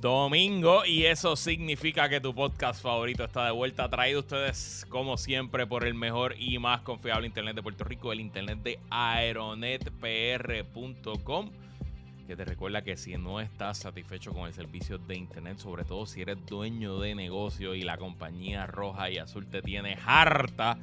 domingo y eso significa que tu podcast favorito está de vuelta traído ustedes como siempre por el mejor y más confiable internet de Puerto Rico, el internet de aeronetpr.com que te recuerda que si no estás satisfecho con el servicio de internet, sobre todo si eres dueño de negocio y la compañía roja y azul te tiene harta,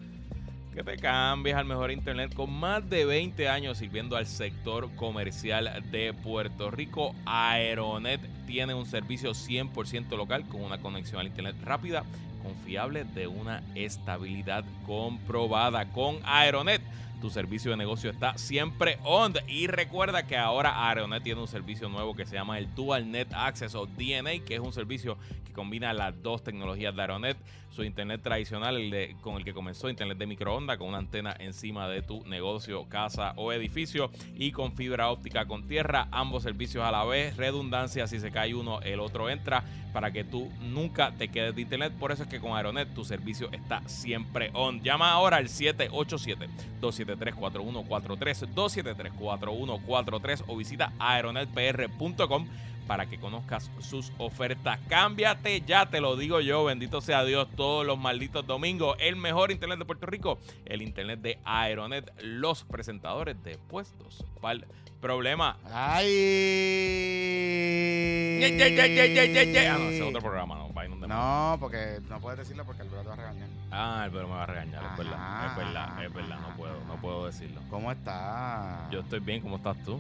que te cambies al mejor internet con más de 20 años sirviendo al sector comercial de Puerto Rico. Aeronet tiene un servicio 100% local con una conexión al internet rápida, confiable, de una estabilidad comprobada. Con Aeronet, tu servicio de negocio está siempre on. Y recuerda que ahora Aeronet tiene un servicio nuevo que se llama el Dual Net Access o DNA, que es un servicio que combina las dos tecnologías de Aeronet su internet tradicional, el de, con el que comenzó internet de microondas, con una antena encima de tu negocio, casa o edificio y con fibra óptica con tierra, ambos servicios a la vez, redundancia, si se cae uno, el otro entra para que tú nunca te quedes de internet. Por eso es que con Aeronet tu servicio está siempre on. Llama ahora al 787-273-4143, 273-4143 o visita aeronetpr.com para que conozcas sus ofertas. Cámbiate, ya te lo digo yo, bendito sea Dios, todos los malditos domingos. El mejor internet de Puerto Rico, el internet de Aeronet, los presentadores de puestos el problema. ¡Ay! Ye, ye, ye, ye, ye, ye, ye. Ah, no, ese es otro programa, no, donde No, porque no puedes decirlo porque el te va a regañar. Ah, el pero me va a regañar, es verdad, es verdad, es verdad, no puedo, no puedo decirlo. ¿Cómo está? Yo estoy bien, ¿cómo estás tú?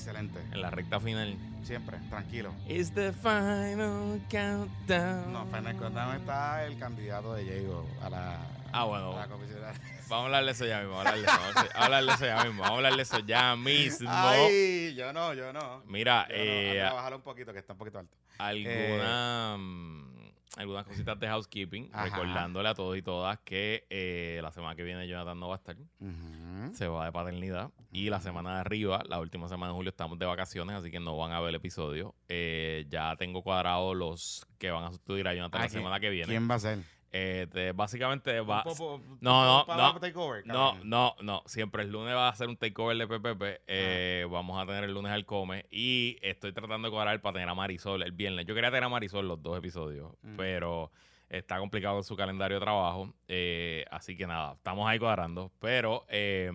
Excelente. En la recta final. Siempre, tranquilo. It's the final countdown. No, Final Countdown está el candidato de Diego a la, Ah, a bueno, la. Vamos a hablarle eso ya mismo. Vamos a hablarle eso, vamos a hablarle eso ya mismo. Vamos a hablarle eso ya mismo. Ay, yo no, yo no. Mira, Yo no. eh, Anda, bájalo un poquito, que está un poquito alto. alguna, mm, algunas cositas de housekeeping. Ajá. Recordándole a todos y todas que eh, la semana que viene Jonathan no va a estar. Se va de paternidad. Y la semana de arriba, la última semana de julio, estamos de vacaciones. Así que no van a ver el episodio. Eh, ya tengo cuadrados los que van a sustituir a Jonathan Ah, la ¿quién- semana que viene. ¿Quién va a ser? Eh, te- básicamente va. No, no, no. takeover, No, no, no. Siempre el lunes va a ser un takeover de PPP. Eh, Vamos a tener el lunes al come. Y estoy tratando de cuadrar para tener a Marisol el viernes. Yo quería tener a Marisol los dos episodios, Mm. pero está complicado su calendario de trabajo. Eh, así que nada, estamos ahí cuadrando. Pero, eh,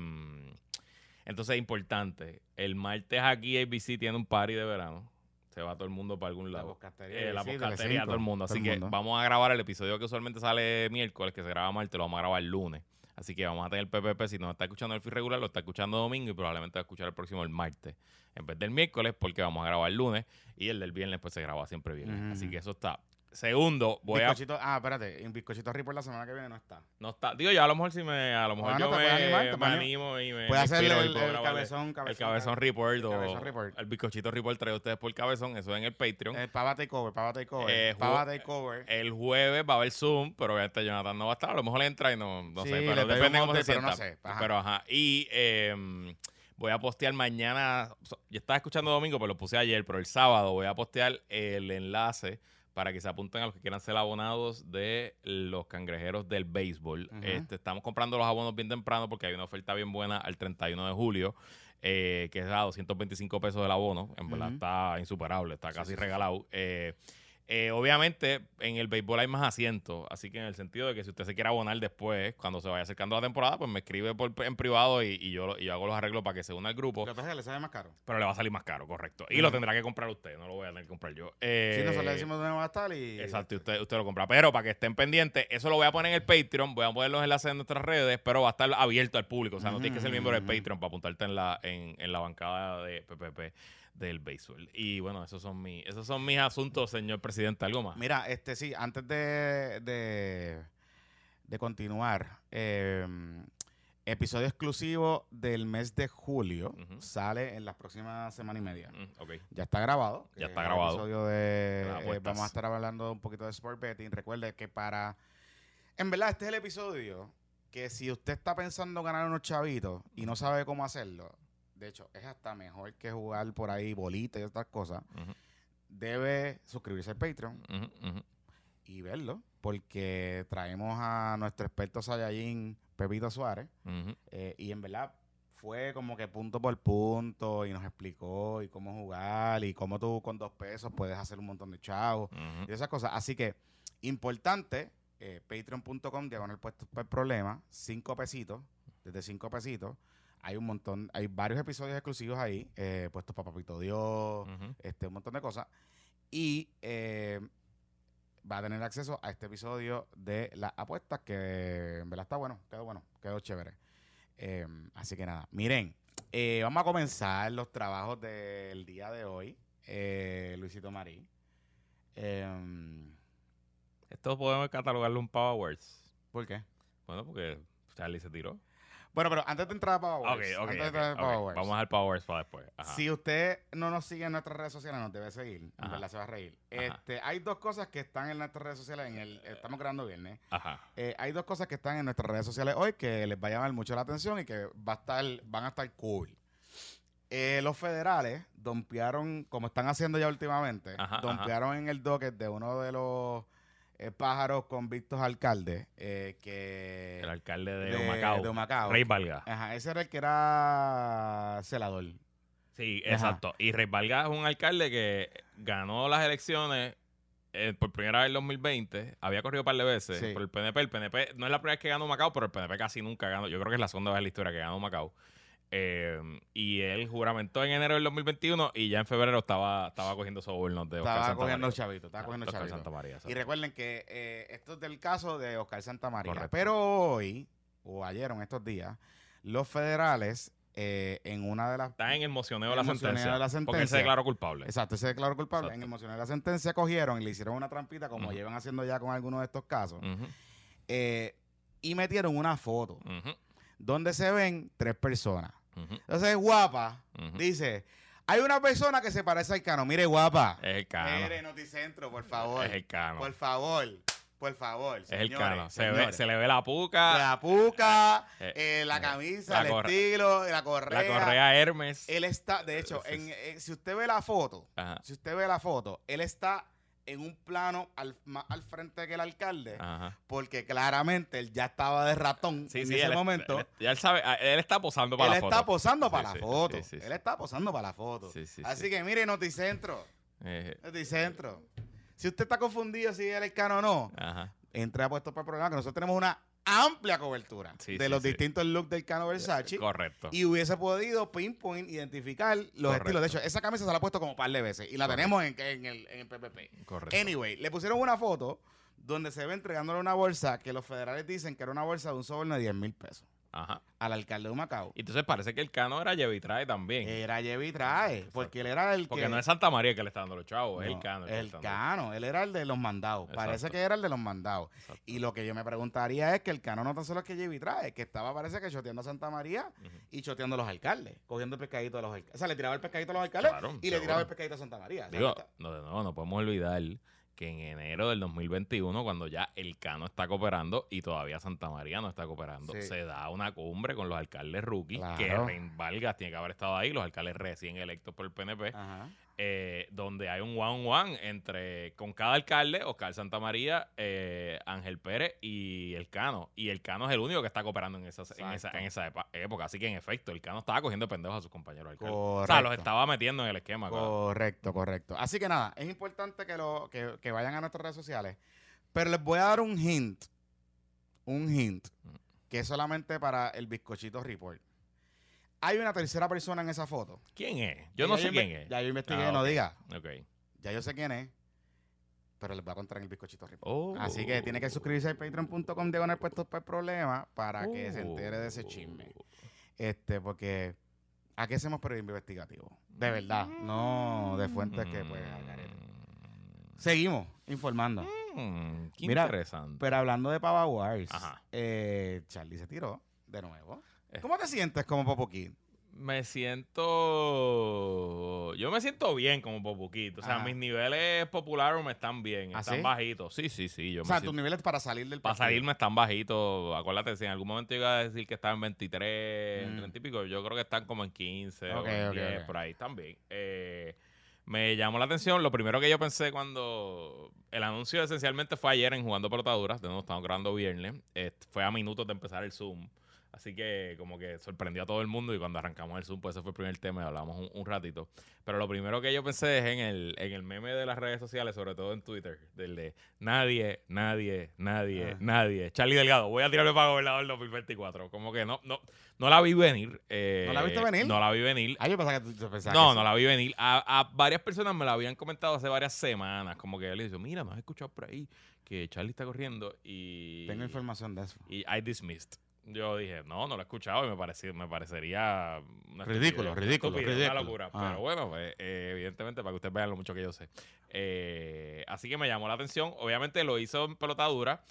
entonces, importante. El martes aquí ABC tiene un party de verano. Se va todo el mundo para algún La lado. podcastería. Eh, la Telecinco, todo el mundo. Así el que vamos a grabar el episodio que usualmente sale miércoles, que se graba martes, lo vamos a grabar el lunes. Así que vamos a tener PPP. Si no está escuchando el feed regular, lo está escuchando domingo y probablemente va a escuchar el próximo el martes. En vez del miércoles, porque vamos a grabar el lunes. Y el del viernes, pues se graba siempre viernes. Así que eso está. Segundo, voy a. Bizcochito- Ah, espérate. En Bizcochito Report la semana que viene no está. No está. Digo, ya a lo mejor si me. A lo mejor Bueno, yo me, animar, me animo y me. Puede hacer el, el grabar cabezón, cabezón. el cabezón report el cabezón report. el bizcochito report traído ustedes por cabezón. Eso en el Patreon. Eh, Pava Takeover, Pava Takeover. Eh, Pava Takeover. El jueves va a haber Zoom, pero obviamente Jonathan no va a estar. A lo mejor le entra y no, no Sí, sé, pero depende cómo se pero no sé, ajá. Pero ajá. Y eh, voy a postear mañana. Yo estaba escuchando domingo, pero lo puse ayer. Pero el sábado voy a postear el enlace para que se apunten a los que quieran ser abonados de los cangrejeros del béisbol. Este, estamos comprando los abonos bien temprano porque hay una oferta bien buena al 31 de julio. eh, que es a 225 pesos del abono. En verdad está insuperable, está casi sí, sí. regalado. Eh, eh, obviamente, en el béisbol hay más asientos, así que en el sentido de que si usted se quiere abonar después, cuando se vaya acercando la temporada, pues me escribe por, en privado y, y yo, y yo hago los arreglos para que se una al grupo, Lo que pasa es que le sale más caro. pero le va a salir más caro, correcto. Y lo tendrá que comprar usted, no lo voy a tener que comprar yo. Eh, Si nosotros le decimos dónde va a estar y. Exacto, y usted, usted lo compra. Pero para que estén pendientes, eso lo voy a poner en el Patreon. Voy a poner los enlaces en nuestras redes, pero va a estar abierto al público. O sea, no tienes que ser miembro del. Patreon para apuntarte en la, en, en la bancada de PPP del béisbol. Y bueno, esos son, mis, esos son mis asuntos, señor presidente. ¿Algo más? Mira, este sí, antes de, de, de continuar, eh, episodio exclusivo del mes de julio sale en las próximas semana y media. Ok. Ya está grabado. Ya está es el grabado. episodio de, eh, vamos a estar hablando un poquito de sport betting. Recuerde que para... En verdad, este es el episodio que si usted está pensando ganar unos chavitos y no sabe cómo hacerlo, de hecho, es hasta mejor que jugar por ahí bolita y otras cosas, debe suscribirse al Patreon y verlo, porque traemos a nuestro experto Saiyajin, Pepito Suárez, eh, y en verdad fue como que punto por punto y nos explicó y cómo jugar y cómo tú con dos pesos puedes hacer un montón de chavos y esas cosas. Así que, importante, eh, patreon.com, diagonal puestos por problema, cinco pesitos, desde cinco pesitos. Hay un montón, hay varios episodios exclusivos ahí, eh, puestos para Papito Dios, este, un montón de cosas. Y eh, va a tener acceso a este episodio de las apuestas, que en verdad está bueno, quedó bueno, quedó chévere. Eh, así que nada, miren, eh, vamos a comenzar los trabajos del día de hoy, eh, Luisito Marí. Em, Esto podemos catalogarlo un Power Words. ¿Por qué? Bueno, porque Charlie se tiró. Bueno, pero antes de entrar a Power Wars, ok, antes de entrar a. Power Wars, Vamos al Power Words para después. Ajá. si usted no nos sigue en nuestras redes sociales, nos debe seguir. En Ajá. verdad se va a reír. Este, hay dos cosas que están en nuestras redes sociales. En el, estamos grabando viernes. Ajá. Eh, hay dos cosas que están en nuestras redes sociales hoy que les va a llamar mucho la atención y que va a estar, van a estar cool. Eh, los federales dompearon, como están haciendo ya últimamente, Ajá, dompearon en el docket de uno de los pájaros convictos alcaldes eh, que El alcalde de, de- Humacao. de Humacao. Rey Valga. Ajá, ese era el que era celador. Sí, Ajá. exacto. Y Rey Valga es un alcalde que ganó las elecciones eh, por primera vez en 2020. Había corrido un par de veces Sí. por el PNP. El PNP no es la primera vez que ganó Macao, pero el PNP casi nunca ganó. Yo creo que es la segunda vez en la historia que ganó Macao. Eh, y él juramentó en enero del 2021 y ya en febrero estaba, estaba cogiendo sobornos de Oscar Estaba Santa cogiendo María. chavitos, estaba cogiendo Oscar chavitos. Santa María. Y recuerden que eh, esto es del caso de Oscar Santa María. Correcto. Pero hoy, o ayer o en estos días, los federales, eh, en una de las. Está en el mocioneo de la sentencia. de la Porque él se declaró culpable. Exacto, se declaró culpable. Exacto. En el mocioneo de la sentencia cogieron y le hicieron una trampita, como llevan haciendo ya con algunos de estos casos. Eh, y metieron una foto ujú, donde se ven tres personas. ujú, Entonces, guapa, dice: Hay una persona que se parece al cano. Mire, guapa. Es el cano. Mire, Noticentro, por favor. Es el cano. Por favor. Por favor. Es el cano. Se, ve, se le ve la puca, La puca, Eh, eh, la eh, camisa, la el estilo, la correa. la correa Hermes. Él está, de hecho, en, si usted ve la foto, Ajá. si usted ve la foto, él está en un plano al, más al frente que el alcalde, Ajá. porque claramente él ya estaba de ratón Sí, en sí, ese él, momento. él- ya él sabe, él está posando para él la está foto. posando Sí, para sí, la foto. Él está posando para la foto. Sí, sí, Así sí. que mire, Noticentro. Eh, Noticentro. Si usted está confundido si es el cano o no, ajá. entre a puestos para el programa que nosotros tenemos una amplia cobertura Sí, de sí, los sí. distintos looks del Cano Versace Correcto. y hubiese podido pinpoint identificar los Correcto. estilos. De hecho, esa camisa se la ha puesto como un par de veces y la Correcto. tenemos en, en el, en el PPP. correcto. Anyway, le pusieron una foto donde se ve entregándole una bolsa que los federales dicen que era una bolsa de un soborno de 10 mil pesos Ajá. al alcalde de Macao. Y entonces parece que el cano era Trae también. Era Trae, porque él era el porque que... no es Santa María que le está dando los chavos, es No, el cano. El. Cano, él era el de los mandados. Parece que era el de los mandados. Exacto. Y lo que yo me preguntaría es que el Cano no tan solo es que Jevi trae, que estaba parece que choteando a Santa María y choteando a los alcaldes, cogiendo el pescadito de los alcaldes. O sea, le tiraba el pescadito a los alcaldes Claro, y le tiraba el pescadito a Santa María. Digo, no, nuevo, no podemos olvidar que en enero del 2021, cuando ya el Cano está cooperando y todavía Santa María no está cooperando, Sí. se da una cumbre con los alcaldes rookies, que. Rein Vargas tiene que haber estado ahí, los alcaldes recién electos por el PNP, Ajá. Eh, donde hay un one-one entre, con cada alcalde, Oscar Santa María, eh, Ángel Pérez y el Cano. Y el Cano es el único que está cooperando en esa, en esa, en esa época. Así que, en efecto, el Cano estaba cogiendo pendejos a sus compañeros alcaldes. O sea, los estaba metiendo en el esquema. claro. Correcto, correcto. Así que nada, es importante que, lo, que, que vayan a nuestras redes sociales. Pero les voy a dar un hint. Un hint. Mm. Que es solamente para el bizcochito report. Hay una tercera persona en esa foto. ¿Quién es? Yo no sé quién es. Ya yo investigué, Ah, no ok. diga. Ok. Ya yo sé quién es. Pero les voy a contar en el bizcochito report. Oh. Así que tiene que suscribirse a patreon.com diagonal puestos para el problema para que se entere de ese Oh. chisme. Este, porque aquí hacemos periodismo investigativo. De verdad. No de fuentes que pues al garete. Seguimos informando. Mm, qué Mira, interesante. Pero hablando de Pava Wars, Ajá. eh, Charlie se tiró de nuevo. Eh. ¿Cómo te sientes como Popoquín? Me siento. Yo me siento bien como Popuquito. O sea, mis niveles populares me están bien. ¿Ah, están sí? bajitos. Sí, sí, sí. Yo O me sea, siento- tus niveles para salir del Para partido. salirme están bajitos. Acuérdate, si en algún momento iba a decir que estaba en 23, en Mm. 30 y pico, yo creo que están como en 15 Ok, o en ok, 10, ok. por ahí también. Eh, me llamó la atención. Lo primero que yo pensé cuando el anuncio esencialmente fue ayer en Jugando Pelotaduras, de nuevo estamos grabando viernes, eh, fue a minutos de empezar el Zoom. Así que como que sorprendió a todo el mundo y cuando arrancamos el Zoom, pues ese fue el primer tema y hablamos un, un ratito. Pero lo primero que yo pensé es en el, en el meme de las redes sociales, sobre todo en Twitter, del de nadie, nadie, nadie, Ah. nadie. Charlie Delgado, voy a tirarme para gobernador en 2024. Como que no, no, no la vi venir. eh, ¿No la viste venir? No la vi venir. Ah, yo pensaba que tú pensabas No, que no sí. la vi venir. A, a varias personas me la habían comentado hace varias semanas. Como que él dice, mira, no has escuchado por ahí que Charlie está corriendo y... Tengo información de eso. Y I dismissed. Yo dije, no, no lo he escuchado y me, parecía, me parecería... una Ridículo, estupidez, ridículo, una ridículo. Una locura. Ah. Pero bueno, pues, eh, evidentemente, para que ustedes vean lo mucho que yo sé. Eh, así que me llamó la atención. Obviamente lo hizo en pelotadura,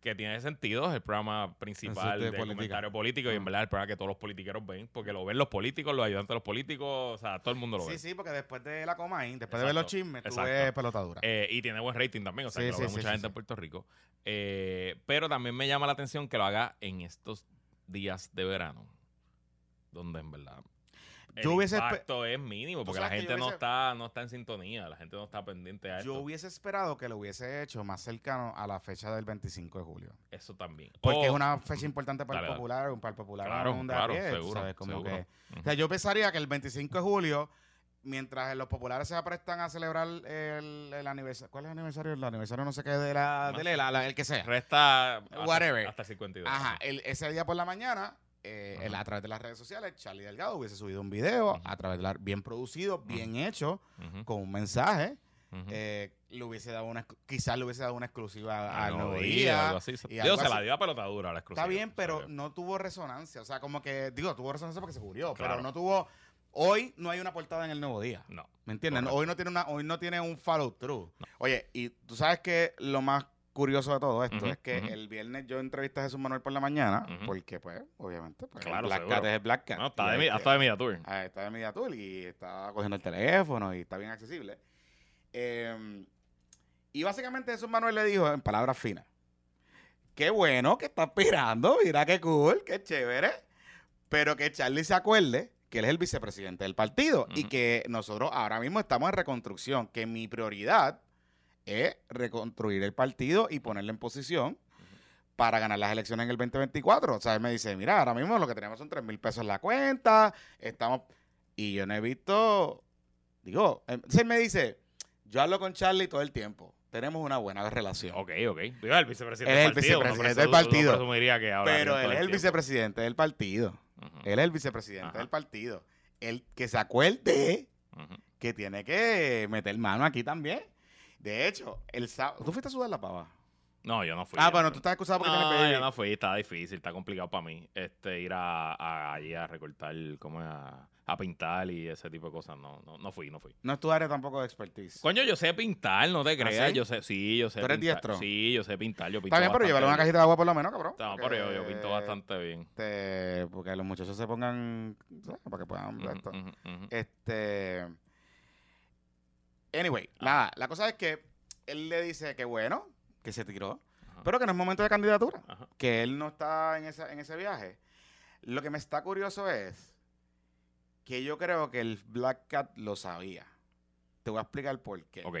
que tiene sentido. Es el programa principal de comentario político y en verdad el programa que todos los politiqueros ven, porque lo ven los políticos, los ayudantes de los políticos, o sea, todo el mundo lo ve. Sí, sí, porque después de la Comain, después de ver los chismes, tú exacto. ves pelotadura. Eh, y tiene buen rating también, o sea, Sí, que lo sí, ve sí, mucha sí, gente sí. en Puerto Rico. Eh, pero también me llama la atención que lo haga en estos días de verano, donde en verdad el Yo hubiese impacto es mínimo, porque la gente yo no hubiese- está no está en sintonía, la gente no está pendiente a Yo esto. hubiese esperado que lo hubiese hecho más cercano a la fecha del 25 de julio. Eso también. Porque O- es una fecha importante para Dale, el popular, para el popular Claro, un de claro, tú seguro, sabes, como seguro. que- Ujú. o sea, yo pensaría que el 25 de julio, mientras los populares se aprestan a celebrar el, el aniversario, ¿cuál es el aniversario? El aniversario no sé qué de la, de sé. la- la- el que sea. Resta hasta, Whatever. hasta 52. Ajá, el- ese día por la mañana, eh, el- a través de las redes sociales, Charlie Delgado hubiese subido un video, a través de la, bien producido, bien hecho, con un mensaje. eh, le hubiese dado una, quizás le hubiese dado una exclusiva Al nuevo día, día. algo así. y algo se la dio a pelotadura la exclusiva. Está bien, pero no tuvo resonancia. O sea, como que, digo, tuvo resonancia porque se murió, Claro. pero no tuvo. Hoy no hay una portada en el nuevo día. No. ¿Me entiendes? Correcto. Hoy no tiene una, hoy no tiene un follow through. Oye, y tú sabes que lo más curioso de todo esto es que el viernes yo entrevisté a Jesús Manuel por la mañana, porque, pues, obviamente, pues, Claro, el Black seguro. Cat es el Black Cat. No, está de, mi- hasta de Media Tour. Ah, está de Media Tour y está cogiendo el teléfono y está bien accesible. Eh, y básicamente Jesús Manuel le dijo en palabras finas, qué bueno que está aspirando, mira qué cool, qué chévere, pero que Charlie se acuerde que él es el vicepresidente del partido y que nosotros ahora mismo estamos en reconstrucción, que mi prioridad es reconstruir el partido y ponerle en posición para ganar las elecciones en el 2024. O sea, él me dice, mira, ahora mismo lo que tenemos son 3 mil pesos en la cuenta, estamos... Y yo no he visto... Digo, él él me dice, yo hablo con Charlie todo el tiempo, tenemos una buena relación. Ok, ok. Digo, el vicepresidente Él es el del partido. vicepresidente uno que Pero él es el vicepresidente del partido. Él es el vicepresidente del partido. El que se acuerde que tiene que meter mano aquí también. De hecho, el sábado... ¿Tú fuiste a sudar la pava? No, yo no fui. Ah, bueno, no tú estás excusado porque No, tienes yo no fui, está difícil, está complicado para mí. Este, ir a, a- allí a recortar, como a, a pintar y ese tipo de cosas. No, no, no fui, no fui. No es tu área tampoco de expertise. Coño, yo sé pintar, no te creas. ¿Ah, sí? Yo sé, sí, yo sé ¿Tú eres pintar. diestro? Sí, yo sé pintar, yo pinto Está bien, pero llévale una cajita de agua por lo menos, cabrón. No, pero yo, yo pinto bastante bien. Este, porque los muchachos se pongan, ¿sabes? Para que puedan ver Ujú, esto. Este. Anyway, Ah. nada, la cosa es que él le dice que bueno, que se tiró, Ajá. pero que no es momento de candidatura, Ajá. que él no está en, esa, en ese viaje. Lo que me está curioso es que yo creo que el Black Cat lo sabía. Te voy a explicar por qué. Ok.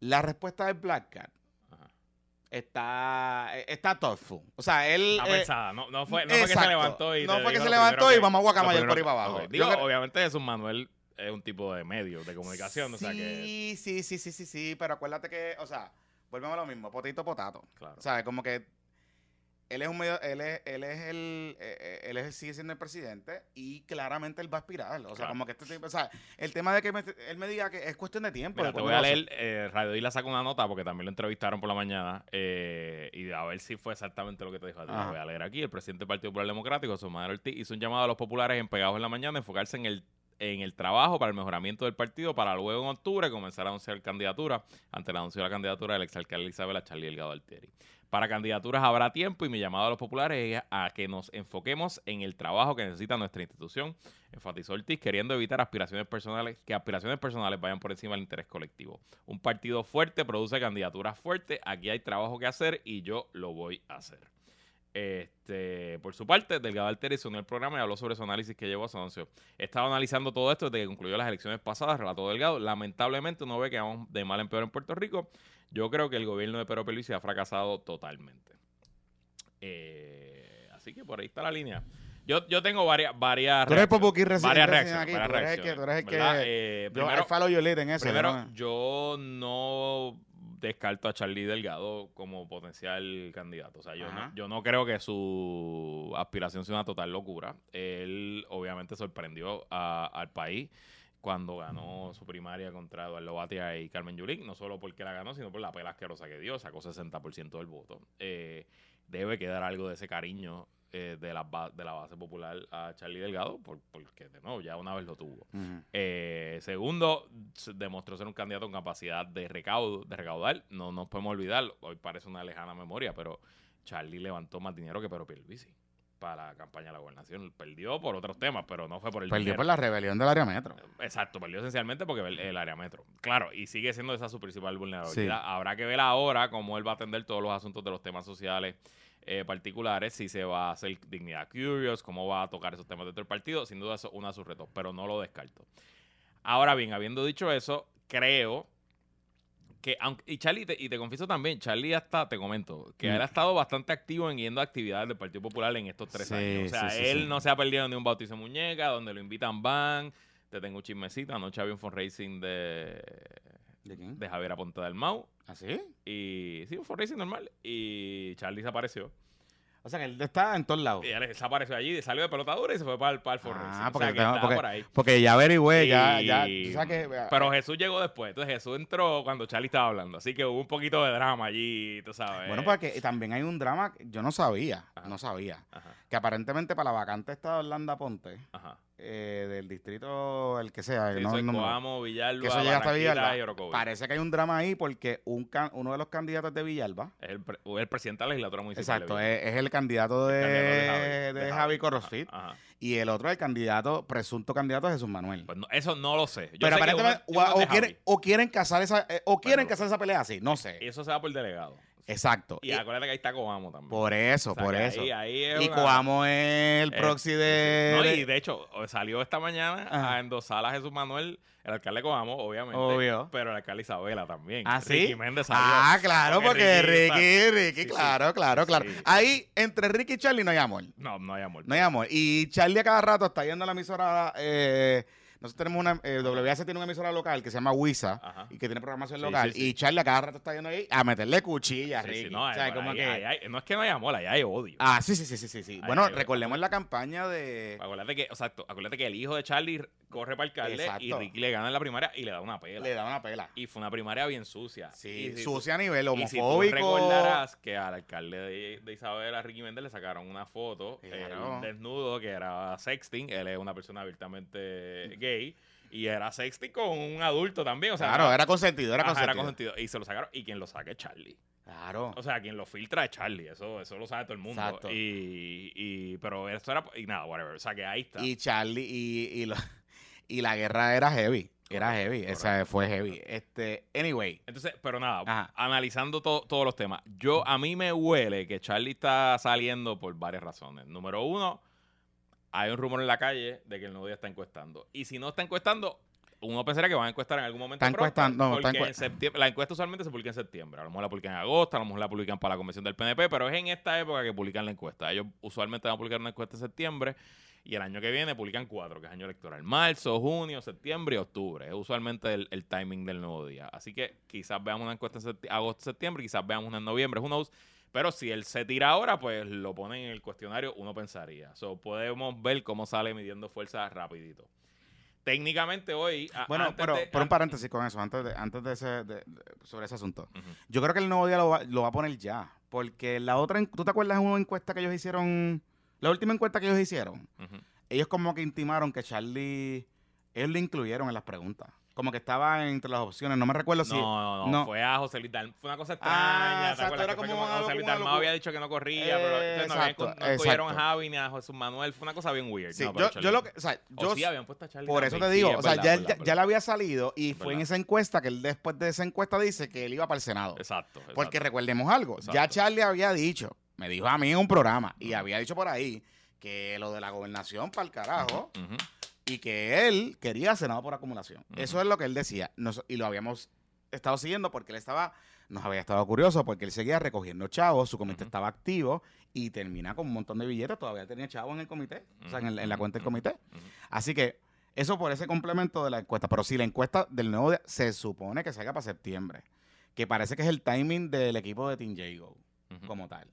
La respuesta del Black Cat Ajá. está, está thoughtful. O sea, él... Está eh, pensada, no, no fue, no fue que se levantó y No fue que se levantó y vamos a guacamayar lo por ahí para abajo. ok. Yo Digo, creo- obviamente Jesús Manuel es un tipo de medios, de comunicación, o sea que... Sí, sí, sí, sí, sí, sí, pero acuérdate que, o sea, volvemos a lo mismo, potito, potato. Claro. O sea, como que él es un medio, él es, él es el, eh, eh, él es, sigue siendo el presidente y claramente él va a aspirar. O sea, Claro. como que este tipo, o sea, el tema de que me- él me diga que es cuestión de tiempo. Mira, de te voy a leer, eh, Radio Isla sacó una nota porque también lo entrevistaron por la mañana eh, y a ver si fue exactamente lo que te dijo. Lo voy a leer aquí. El presidente del Partido Popular Democrático, José Manuel Ortiz, hizo un llamado a los populares en Pegados en la Mañana a enfocarse en el en el trabajo para el mejoramiento del partido para luego en octubre comenzar a anunciar candidatura ante el anuncio de la candidatura del exalcalde Isabela Charlie Delgado Altieri. Para candidaturas habrá tiempo y mi llamado a los populares es a que nos enfoquemos en el trabajo que necesita nuestra institución, enfatizó Ortiz, queriendo evitar aspiraciones personales, que aspiraciones personales vayan por encima del interés colectivo. Un partido fuerte produce candidaturas fuertes, aquí hay trabajo que hacer y yo lo voy a hacer. Este, por su parte, Delgado Alteri se unió al programa y habló sobre su análisis que llevó a su anuncio. He estado analizando todo esto desde que concluyó las elecciones pasadas, relató Delgado. Lamentablemente uno ve que vamos de mal en peor en Puerto Rico. Yo creo que el gobierno de Pedro Pierluisi ha fracasado totalmente. Eh, Así que por ahí está la línea. Yo, yo tengo varias varias Tú eres reacciones, varias reacciones, aquí, varias tú eres el que- reacciones, tú eres el que-. Eh, Yo, primero, en eso. primero, ¿no? yo no descarto a Charlie Delgado como potencial candidato. O sea, yo no, yo no creo que su aspiración sea una total locura. Él obviamente sorprendió a- al país cuando ganó su primaria contra Eduardo Batia y Carmen Yulín, no solo porque la ganó, sino por la pela asquerosa que dio, sacó 60% del voto. Eh, debe quedar algo de ese cariño eh, de, la, de la base popular a Charlie Delgado, por- porque de nuevo ya una vez lo tuvo. Eh, segundo, se demostró ser un candidato con capacidad de recaudo, de recaudar. No nos podemos olvidar, hoy parece una lejana memoria, pero Charlie levantó más dinero que Pedro Pierluisi para la campaña de la gobernación. Perdió por otros temas, pero no fue por el Perdió dinero. por la rebelión del área metro. Exacto, perdió esencialmente porque el, el área metro. Claro, y sigue siendo esa su principal vulnerabilidad. Sí. Habrá que ver ahora cómo él va a atender todos los asuntos de los temas sociales eh, particulares, si se va a hacer dignidad curious, cómo va a tocar esos temas dentro del partido. Sin duda, eso es uno de sus retos, pero no lo descarto. Ahora bien, habiendo dicho eso, creo que, aunque, y Charlie, te, y te confieso también, Charlie hasta, te comento, que Mm. él ha estado bastante activo en yendo a actividades del Partido Popular en estos tres Sí, años. O sea, sí, sí, él no se ha perdido ni un bautizo de muñeca, donde lo invitan van, te tengo un chismecito, anoche había un fundraising de, ¿De quién? de Javier del Mau, ¿Así? y sí, un fundraising normal, y Charlie desapareció. O sea que él está en todos lados. Y él desapareció allí, salió de pelotadura y se fue para el, para el. Ah, o porque, sea, que tengo- estaba porque, por ahí. porque ya averigüé, ya, Y- ya, que- eh, Pero Jesús llegó después. Entonces Jesús entró cuando Charlie estaba hablando. Así que hubo un poquito de drama allí, tú sabes. Bueno, porque también hay un drama, que yo no sabía, Ajá. no sabía, Ajá, que aparentemente para la vacante está Orlando Ponte, ajá. eh, del distrito, el que sea, Sí, no, no- Coamo, Villalba, que eso llega hasta Villalba. y. Parece que hay un drama ahí porque un can- uno de los candidatos de Villalba, Es el, pre- el presidente de la legislatura municipal. exacto, es, es el candidato de. El candidato de, de Javi, Javi Corrosfit Ajá, y el otro el candidato, presunto candidato de Jesús Manuel. Pues no, eso no lo sé. Yo Pero sé que aparentemente, uno- o, uno o quieren, o quieren casar esa, eh, o quieren Bueno. casar esa pelea así, no sé. Eso se va por delegado. Exacto. Y, Y- acuérdate que ahí está Coamo también. por eso, O sea, por eso. Ahí, ahí es y una- Coamo es el Eh, proxy de... No, y de hecho, salió esta mañana Ajá. a endosar a Jesús Manuel, el alcalde Coamo, obviamente. Obvio. Pero el alcalde Isabela también. ¿Ah, sí? Ricky Méndez salió. Ah, claro, porque Ricky, Ricky, Sí, sí. claro, claro, claro. Sí. Ahí, entre Ricky y Charlie no hay amor. No, no hay amor. No hay amor. Y Charlie a cada rato está yendo a la emisora. Eh, nosotros tenemos una. Eh, WS tiene una emisora local que se llama Wisa Ajá. y que tiene programación local. Y Charlie cada rato está yendo ahí a meterle cuchillas, Ricky. no, O sea, ahí- como que- hay- no es que no hay amor, ahí hay odio. Ah, sí, sí, sí, sí, sí. Bueno, recordemos la campaña de. Acuérdate que, exacto, acuérdate que el hijo de Charlie corre para alcalde Exacto. y Ricky le gana en la primaria y le da una pela. Le da una pela. Y fue una primaria bien sucia. Sí, Y sucia a nivel tú- y si tú homofóbico. recordarás que al alcalde de, de Isabela, Ricky Méndez, le sacaron una foto, Claro. él desnudo, que era sexting. Él es una persona abiertamente gay. Y era sexting con un adulto también. O sea, claro, era consentido, era Ajá, consentido. consentido. Y se lo sacaron. Y quien lo saque es Charlie. Claro. O sea, quien lo filtra es Charlie. Eso, eso lo sabe todo el mundo. Exacto. Y, y, pero eso era. Y nada, whatever. O sea, que ahí está. Y Charlie y, y, lo- y la guerra era heavy. Era Correcto, heavy. Esa fue heavy. Este, anyway. Entonces, pero nada, Ajá. analizando to- todos los temas, yo a mí me huele que Charlie está saliendo por varias razones. Número uno, hay un rumor en la calle de que el nuevo día está encuestando. Y si no está encuestando, uno pensaría que van a encuestar en algún momento. Está encuestando, no, porque está encue- en septiembre, la encuesta usualmente se publica en septiembre. A lo mejor la publican en agosto, a lo mejor la publican para la convención del PNP, pero es en esta época que publican la encuesta. Ellos usualmente van a publicar una encuesta en septiembre y el año que viene publican cuatro, que es año electoral. Marzo, junio, septiembre y octubre. Es usualmente el, el timing del nuevo día. Así que quizás veamos una encuesta en septi- agosto, septiembre, quizás veamos una en noviembre, who knows. Pero si él se tira ahora, pues lo ponen en el cuestionario, uno pensaría. So, podemos ver cómo sale midiendo fuerza rapidito. Técnicamente hoy... a- Bueno, pero, de- pero un paréntesis con eso, antes de, antes de ese, de- sobre ese asunto. Yo creo que el nuevo día lo va, lo va a poner ya. Porque la otra, ¿tú te acuerdas de una encuesta que ellos hicieron? La última encuesta que ellos hicieron. Ellos como que intimaron que Charlie, ellos lo incluyeron en las preguntas. Como que estaba entre las opciones. No me recuerdo si... No, no, no, no. Fue a José Luis Dalmau. Fue una cosa Ah, extraña. ¿te exacto, acuerdas? era Que fue como como algo José Luis Dalmau había dicho que no corría, pero entonces no, habían, Exacto, no escogieron a. Javi ni a Jesús Manuel. Fue una cosa bien weird. Sí, No, yo, yo lo que... O sea, O yo... sí, habían puesto a Charlie Por eso te digo, Sí, o sea, verdad, ya, verdad, ya, le había salido y fue en esa encuesta que él después de esa encuesta dice que él iba para el Senado. Exacto. Porque recordemos algo, ya. Charlie había dicho, me dijo a mí en un programa, y había dicho por ahí que lo de la gobernación para el carajo, y que él quería Senado por acumulación. Eso es lo que él decía, Nos- y lo habíamos estado siguiendo porque él estaba, nos había estado curioso porque él seguía recogiendo chavos, su comité estaba activo y termina con un montón de billetes, todavía tenía chavos en el comité, o sea, en, el- en la cuenta del comité. Así que eso por ese complemento de la encuesta. Pero si la encuesta del nuevo día se supone que salga para septiembre, que parece que es el timing del equipo de Team Jago como tal.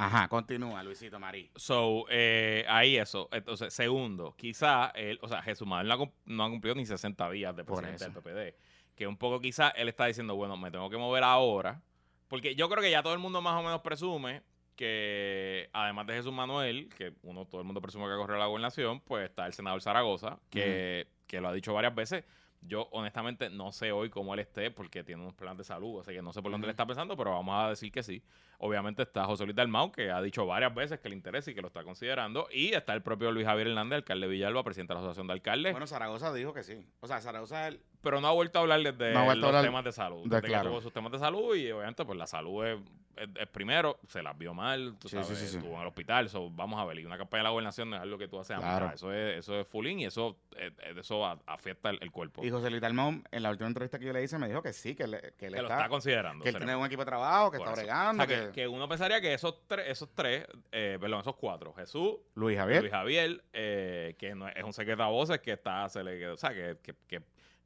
Ajá, continúa, Luisito Marí. So, eh, ahí eso. Entonces, segundo, quizá, él, o sea, Jesús Manuel no ha, cum- no ha cumplido ni 60 días de presidente del. PPD. Que un poco quizá él está diciendo, bueno, me tengo que mover ahora. Porque yo creo que ya todo el mundo más o menos presume que, además de Jesús Manuel, que uno todo el mundo presume que corre la gobernación, pues está el senador Zaragoza, que, que lo ha dicho varias veces. Yo, honestamente, no sé hoy cómo él esté, porque tiene unos planes de salud, así que no sé por dónde le está pensando, pero vamos a decir que sí. Obviamente está José Luis Dalmau, que ha dicho varias veces que le interesa y que lo está considerando. Y está el propio Luis Javier Hernández, alcalde de Villalba, presidente de la Asociación de Alcaldes. Bueno, Zaragoza dijo que sí. O sea, Zaragoza pero no ha vuelto a hablar desde No a los hablar temas de salud. de- Desde que claro. tuvo sus temas de salud y obviamente pues la salud es, es- es primero, se las vio mal, tú Sí, sabes, sí, sí, sí. estuvo en el hospital, so, vamos a ver. Y una campaña de la gobernación no es algo que tú haces a Claro. mitad, Eso es, eso es fulín y eso, eh, eh, eso a- afecta el, el cuerpo. y José Luis Dalmau, en la última entrevista que yo le hice, me dijo que sí, que, le- que él que lo está, está considerando. que él tiene un equipo de trabajo, que Por está eso. bregando, O sea, que, que, que uno pensaría que esos tres, esos tres eh, perdón, esos cuatro, Jesús, Luis Javier. Luis Javier, eh, que no es, es un secreto a voces que está, se le, o sea, que, que- que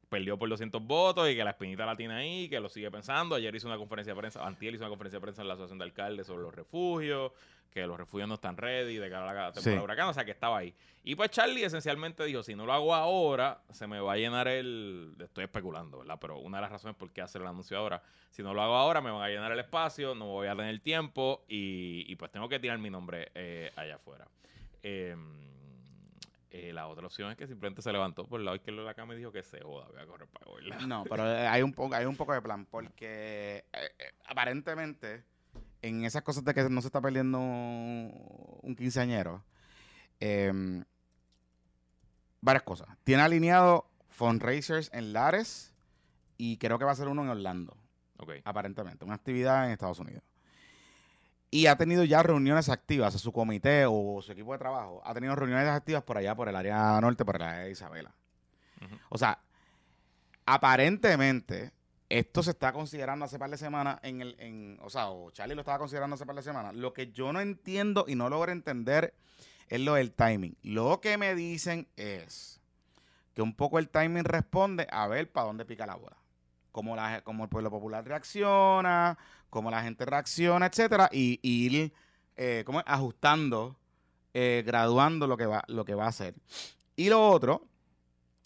perdió por 200 votos y que la espinita la tiene ahí, que lo sigue pensando. Ayer hizo una conferencia de prensa, Antiel hizo una conferencia de prensa en la Asociación de Alcaldes sobre los refugios, que los refugios no están ready de cara a la temporada Sí. de huracán, o sea, que estaba ahí. Y pues Charlie esencialmente dijo, si no lo hago ahora, se me va a llenar el... Estoy especulando, ¿verdad? Pero una de las razones por qué hacer el anuncio ahora, si no lo hago ahora, me van a llenar el espacio, no voy a tener tiempo y, y pues tengo que tirar mi nombre eh, allá afuera. Eh, eh, la otra opción es que simplemente se levantó por el lado izquierdo de la cama y dijo que se joda, voy a correr para gobiernar. No, pero hay un, poco, hay un poco de plan, porque eh, eh, aparentemente en esas cosas de que no se está perdiendo un, quinceañero, em, varias cosas. Tiene alineado fundraisers en Lares y creo que va a ser uno en Orlando, aparentemente, una actividad en Estados Unidos. Y ha tenido ya reuniones activas, su comité o su equipo de trabajo ha tenido reuniones activas por allá, por el área norte, por el área de Isabela. O sea, aparentemente, esto se está considerando hace par de semanas en el, o sea, o Charlie lo estaba considerando hace par de semanas. Lo que yo no entiendo y no logro entender es lo del timing. Lo que me dicen es que un poco el timing responde a ver para dónde pica la bola. Cómo, la, cómo el pueblo popular reacciona, cómo la gente reacciona, etcétera, y, ir eh, ¿cómo es? ajustando, eh, graduando lo que, va, lo que va a hacer. Y lo otro,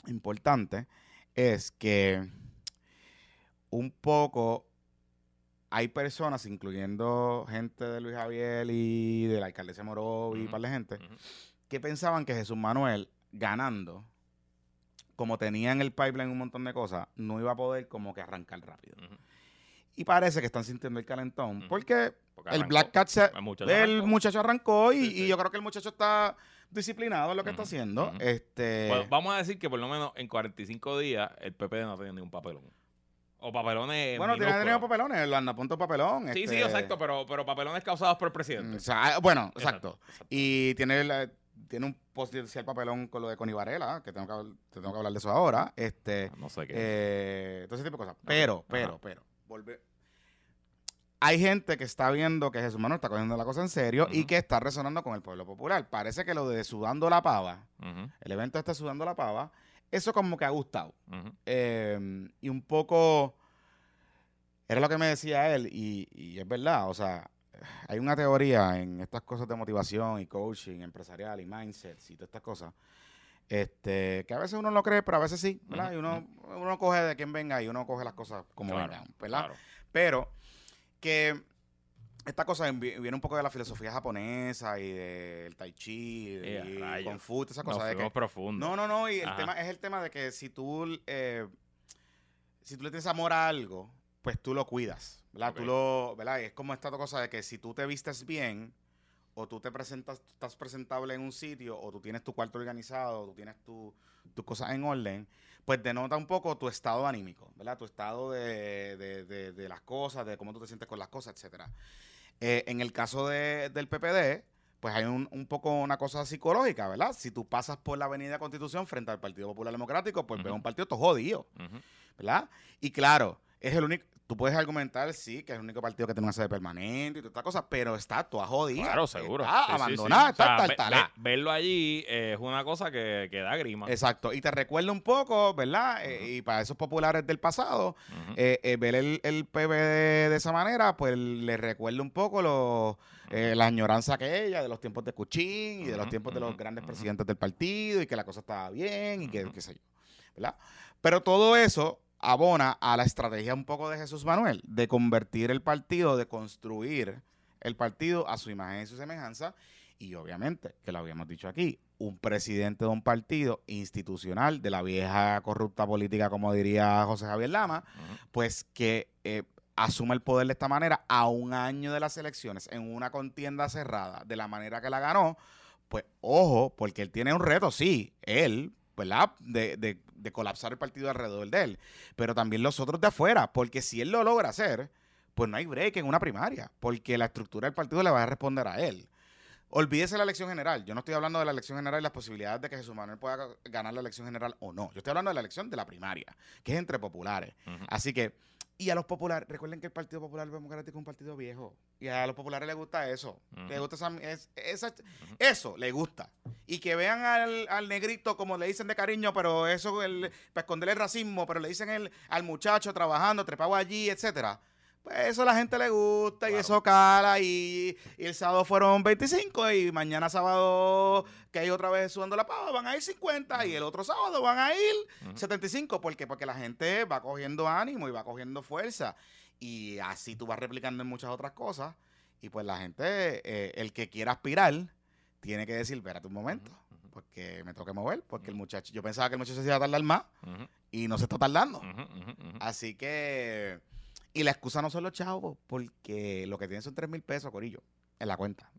importante, es que un poco hay personas, incluyendo gente de Luis Javier y de la alcaldesa Morovi y un Ujú, par de gente, que pensaban que Jesús Manuel ganando, como tenía en el pipeline un montón de cosas, no iba a poder como que arrancar rápido. Y parece que están sintiendo el calentón, porque el. Black Cat se, El muchacho el arrancó. muchacho arrancó y, Sí, sí. y yo creo que el muchacho está disciplinado en lo que está haciendo. Este, Bueno, vamos a decir que por lo menos en 45 días el PPD no ha tenido ningún papelón. O papelones. bueno, tiene tenido papelones, lo anda punto papelón. Sí, este, sí, exacto, pero, pero papelones causados por el mm, presidente. o sea, bueno, exacto. exacto. Y tiene, la- tiene un potencial papelón con lo de Connie Varela, que tengo que, te tengo que hablar de eso ahora. Este, No sé qué. eh, todo ese tipo de cosas. Pero, pero, pero, volve- Hay gente que está viendo que Jesús Manuel está cogiendo la cosa en serio y que está resonando con el pueblo popular. Parece que lo de Sudando la Pava, el evento este Sudando la Pava, eso como que ha gustado. ujú. Eh, y un poco era lo que me decía él y, y es verdad, o sea, hay una teoría en estas cosas de motivación y coaching empresarial y mindsets y todas estas cosas, este, que a veces uno lo cree, pero a veces sí, ¿verdad? Ujú, Y uno, uno coge de quien venga y uno coge las cosas como Claro, vengan, ¿verdad? claro. Pero que esta cosa viene un poco de la filosofía japonesa y del tai chi, Eh, y rayos. Kung Fu, toda esa Nos cosa de que profundo. no, no, no. Y el tema es el tema de que si tú, eh, si tú le tienes amor a algo, pues tú lo cuidas, ¿verdad? Tú Ok. lo, ¿verdad? Y es como esta cosa de que si tú te vistes bien, o tú te presentas, tú estás presentable en un sitio, o tú tienes tu cuarto organizado, o tú tienes tu- tus cosas en orden, pues denota un poco tu estado anímico, ¿verdad? Tu estado de, de- de- de las cosas, de cómo tú te sientes con las cosas, etcétera. Eh, en el caso de- del PPD, pues hay un, un poco una cosa psicológica, ¿verdad? Si tú pasas por la Avenida Constitución frente al Partido Popular Democrático, pues ves Ujú. un partido todo jodido. ¿verdad? Y claro, es el único. Tú puedes argumentar, sí, que es el único partido que tiene una sede permanente y toda esta cosa, pero está toda jodida. Claro, seguro. Está Sí, sí, sí. abandonada, O sea, está ve- tartalá. ve- verlo allí eh, es una cosa que, que da grima. Exacto. Y te recuerda un poco, ¿verdad? Eh, y para esos populares del pasado, eh, eh, ver el, el PB de, de esa manera, pues le recuerda un poco lo, eh, la añoranza aquella de los tiempos de Cuchín y de los tiempos de los grandes presidentes del partido y que la cosa estaba bien y que, qué sé yo, ¿verdad? Pero todo eso abona a la estrategia un poco de Jesús Manuel, de convertir el partido, de construir el partido a su imagen y su semejanza. Y obviamente, que lo habíamos dicho aquí, un presidente de un partido institucional de la vieja corrupta política, como diría José Javier Lama, pues que eh, asume el poder de esta manera a un año de las elecciones, en una contienda cerrada, de la manera que la ganó, pues ojo, porque él tiene un reto, sí, él, ¿verdad? De, de- de colapsar el partido alrededor de él, pero también los otros de afuera, porque si él lo logra hacer, pues no hay break en una primaria, porque la estructura del partido le va a responder a él. Olvídese la elección general. Yo no estoy hablando de la elección general y las posibilidades de que Jesús Manuel pueda ganar la elección general o no. Yo estoy hablando de la elección de la primaria, que es entre populares. Así que, y a los populares, recuerden que el Partido Popular Democrático es un partido viejo. Y a los populares les gusta eso. Ujú. Les gusta esa, es- esa- eso, les gusta. Y que vean al, al negrito como le dicen de cariño, pero eso el, para esconder el racismo, pero le dicen el, al muchacho trabajando, trepado allí, etcétera. Pues eso a la gente le gusta y eso cala y, y el sábado fueron 25 y mañana sábado que hay otra vez sudando la pava van a ir 50 y el otro sábado van a ir Ujú. 75, ¿por qué? Porque la gente va cogiendo ánimo y va cogiendo fuerza. Y así tú vas replicando en muchas otras cosas. Y pues la gente, eh, el que quiera aspirar, tiene que decir, espérate un momento, porque me tengo que mover, porque el muchacho, yo pensaba que el muchacho se iba a tardar más y no se está tardando. Así que, y la excusa no son los chavos, porque lo que tienen son 3 mil pesos, Corillo, en la cuenta.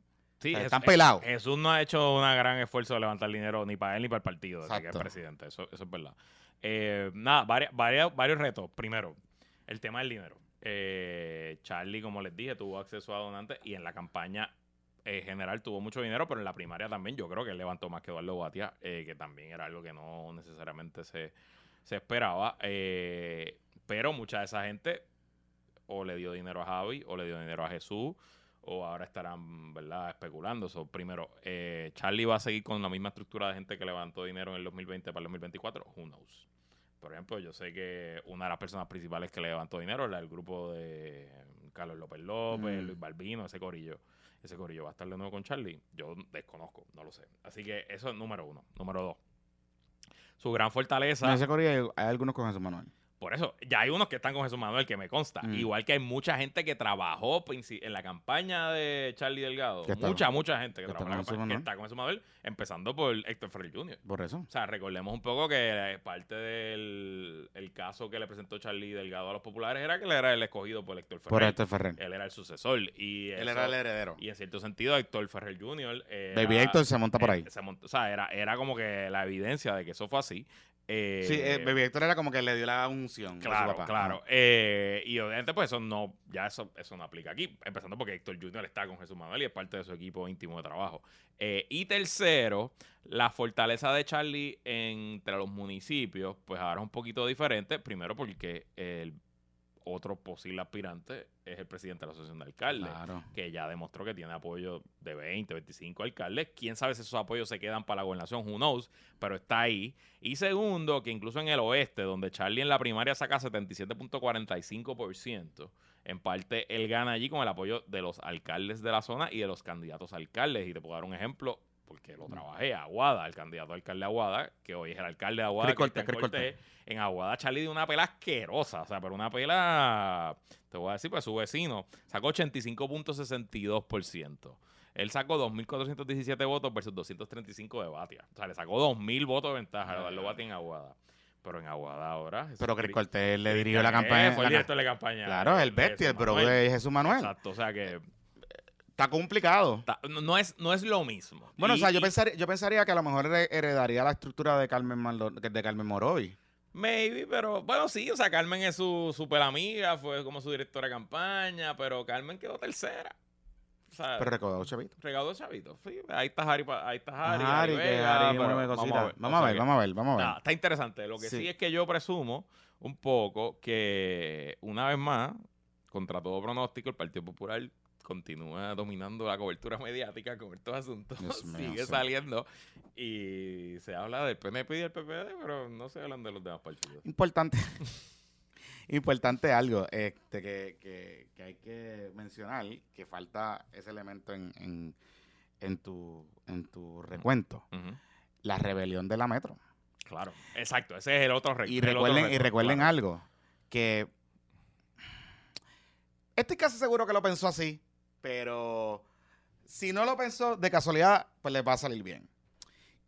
Sí, están pelados. Jesús no ha hecho un gran esfuerzo de levantar dinero ni para él ni para el partido desde que es presidente. Eso, eso es verdad. Eh, nada, varias, varias- varios retos. Primero, el tema del dinero. Eh, Charlie, como les dije, tuvo acceso a donantes y en la campaña eh, general tuvo mucho dinero, pero en la primaria también yo creo que él levantó más que Eduardo Batia, eh, que también era algo que no necesariamente se, se esperaba. Pero mucha de esa gente o le dio dinero a Javi o le dio dinero a Jesús o ahora estarán, ¿verdad?, especulando. So, primero, eh, Charlie va a seguir con la misma estructura de gente que levantó dinero en el 2020 para el 2024. Who knows? Por ejemplo, yo sé que una de las personas principales que le levantó dinero era el grupo de Carlos López López, Mm. Luis Balbino, ese corillo. Ese corillo va a estar de nuevo con Charlie. Yo desconozco, no lo sé. Así que eso es número uno. Número dos. Su gran fortaleza. En ese Corillo hay, hay algunos con Jesús Manuel. Por eso, ya hay unos que están con Jesús Manuel, que me consta. Mm. Igual que hay mucha gente que trabajó en la campaña de Charlie Delgado. Está- mucha, mucha gente que, trabajó en la con Jesús campaña, que está con Jesús Manuel, empezando por Héctor Ferrer Jr. Por eso. O sea, recordemos un poco que eh, parte del el caso que le presentó Charlie Delgado a los populares era que él era el escogido por Héctor Ferrer. Por Héctor Ferrer. Él era el sucesor. Y Él era el heredero. y en cierto sentido, Héctor Ferrer Jr. era- Baby Héctor se monta por eh, ahí. se o sea, era, era como que la evidencia de que eso fue así. Eh, Sí, eh, Baby Héctor era como que le dio la unción. a su Claro, papá. claro. Eh, y obviamente, pues eso no, ya eso, eso no aplica aquí. Empezando porque Héctor Jr. está con Jesús Manuel y es parte de su equipo íntimo de trabajo. Eh, y tercero, la fortaleza de Charlie entre los municipios, pues ahora es un poquito diferente. Primero porque el otro posible aspirante es el presidente de la Asociación de Alcaldes Claro. que ya demostró que tiene apoyo de 20, 25 alcaldes. Quién sabe si esos apoyos se quedan para la gobernación, who knows, pero está ahí. Y segundo, que incluso en el oeste, donde Charlie en la primaria saca 77.45%, en parte él gana allí con el apoyo de los alcaldes de la zona y de los candidatos a alcaldes. Y te puedo dar un ejemplo, porque lo trabajé, Aguada, el candidato a alcalde de Aguada, que hoy es el alcalde de Aguada. Cris Cortés, Cristian Cris Cortés. Cortés, en Aguada Charlie dio una pela asquerosa, o sea, pero una pela, te voy a decir, pues su vecino sacó 85.62%. Él sacó 2.417 votos versus 235 de Batia. O sea, le sacó 2.000 votos de ventaja a Eduardo Batia en Aguada. Pero en Aguada ahora... Jesús Pero Cris Cri- Cortés le dirigió la campaña. Fue el la- director de campaña. Claro, el bestia, el bro de Jesús Manuel. Exacto, o sea que Está complicado. no, no es, no es lo mismo. Bueno, Y- o sea, yo pensaría, yo pensaría que a lo mejor hered- heredaría la estructura de Carmen Maldo- de Carmen Moroy. Maybe, pero bueno, sí, o sea, Carmen es su super amiga, fue como su directora de campaña, pero Carmen quedó tercera. o sea, Pero recaudó chavitos. recaudó chavitos. Sí, ahí está Harry, ahí está Harry, Harry, Harry que Vega, Harry pero mueve vamos a ver, Vamos a o sea ver, que- vamos a ver, vamos a ver. Nada, está interesante. Lo que sí. Sí. es que yo presumo un poco que una vez más, contra todo pronóstico, el Partido Popular continúa dominando la cobertura mediática con estos asuntos. Dios Sigue saliendo y se habla del PNP y del PPD, pero no se hablan de los demás partidos. Importante. Importante algo este, que, que- que hay que mencionar, que falta ese elemento en, en, en tu, en tu recuento. La rebelión de la metro. Claro, exacto. Ese es el otro re- Y recuerden, y reto, recuerden claro. algo, que estoy casi seguro que lo pensó así, pero si no lo pensó de casualidad, pues les va a salir bien.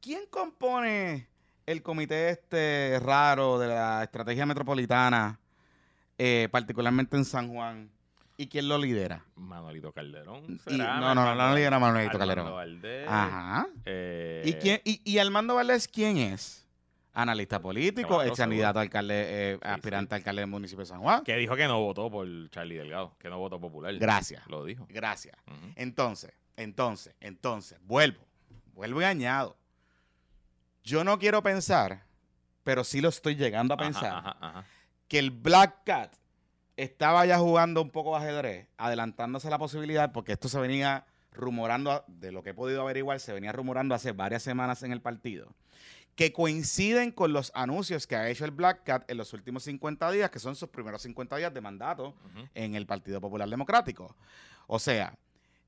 ¿Quién compone el comité este raro de la estrategia metropolitana, eh, particularmente en San Juan? ¿Y quién lo lidera? Manuelito Calderón. Y- no, no, no, no lidera Manuelito Armando Calderón. Valdés, Ajá. eh, ¿Y, quién, y, y Armando Valdés quién es? Analista político, Claro, ex candidato a alcalde, eh, Sí, aspirante a alcalde del municipio de San Juan. Que dijo que no votó por Charlie Delgado, que no votó popular. Gracias. Lo dijo. Gracias. Entonces, entonces, entonces, vuelvo. Vuelvo y añado. Yo no quiero pensar, pero sí lo estoy llegando a Ajá, pensar, ajá, ajá. que el Black Cat estaba ya jugando un poco de ajedrez, adelantándose la posibilidad, porque esto se venía rumorando, de lo que he podido averiguar, se venía rumorando hace varias semanas en el partido, que coinciden con los anuncios que ha hecho el Black Cat en los últimos 50 días, que son sus primeros 50 días de mandato en el Partido Popular Democrático. O sea,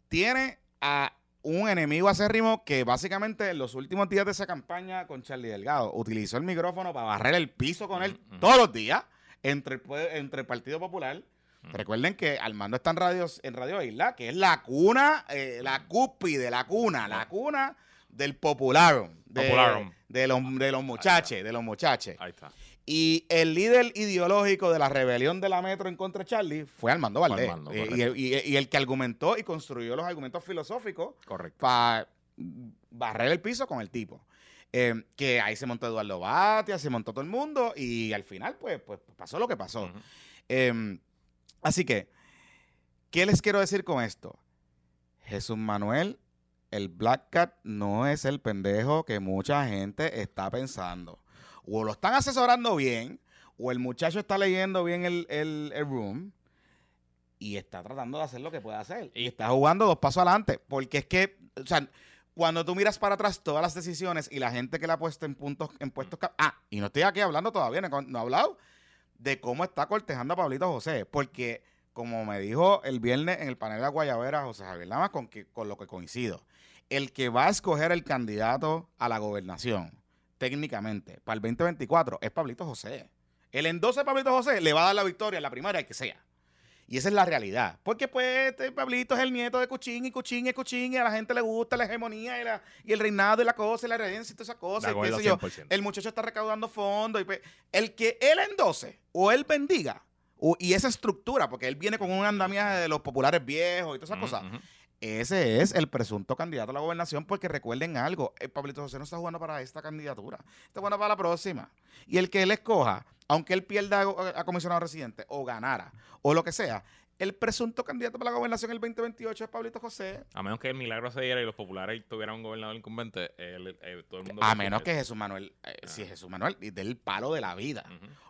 tiene a un enemigo acérrimo que básicamente en los últimos días de esa campaña con Charlie Delgado utilizó el micrófono para barrer el piso con él todos los días entre el, entre el Partido Popular. Recuerden que Armando está en Radio, en Radio Isla, que es la cuna, eh, la cúspide, la cuna, la cuna del popularum. De. De los, de los muchachos, de los muchachos. Ahí está. Y el líder ideológico de la rebelión de la metro en contra de Charlie fue Armando Valdés. Armando, Eh, y, y- y el que argumentó y construyó los argumentos filosóficos para barrer el piso con el tipo. Eh, que ahí se montó Eduardo Batia, se montó todo el mundo y al final pues, pues pasó lo que pasó. Eh, así que, ¿qué les quiero decir con esto? Jesús Manuel, el Black Cat no es el pendejo que mucha gente está pensando. O lo están asesorando bien, o el muchacho está leyendo bien el, el- el room y está tratando de hacer lo que puede hacer. Y está jugando dos pasos adelante. Porque es que, o sea, cuando tú miras para atrás todas las decisiones y la gente que le ha puesto en puntos, en puestos. Ah, y no estoy aquí hablando todavía, no, no he hablado de cómo está cortejando a Pablito José. Porque, como me dijo el viernes en el panel de la Guayabera, José Javier Lamas, con, que, con lo que coincido, el que va a escoger el candidato a la gobernación, técnicamente, para el 2024, es Pablito José. El endose de Pablito José le va a dar la victoria en la primaria, el que sea. Y esa es la realidad. Porque pues este Pablito es el nieto de Cuchín y Cuchín y Cuchín y a la gente le gusta la hegemonía y, la, y el reinado y la cosa y la regencia y todas esas cosas. y qué acuerdo, sé yo. 100%. El muchacho está recaudando fondos. Y pues, el que él endose o él bendiga o- y esa estructura, porque él viene con un andamiaje de los populares viejos y todas esas cosas. Ese es el presunto candidato a la gobernación, porque recuerden algo, el Pablito José no está jugando para esta candidatura, está jugando para la próxima. Y el que él escoja, aunque él pierda a, a comisionado residente o ganara o lo que sea, el presunto candidato para la gobernación el 2028 es Pablito José. A menos que el milagro se diera y los populares tuvieran un gobernador incumbente, él- eh, todo el mundo. A menos que. Jesús Manuel, eh, si Ah. Jesús Manuel del palo de la vida.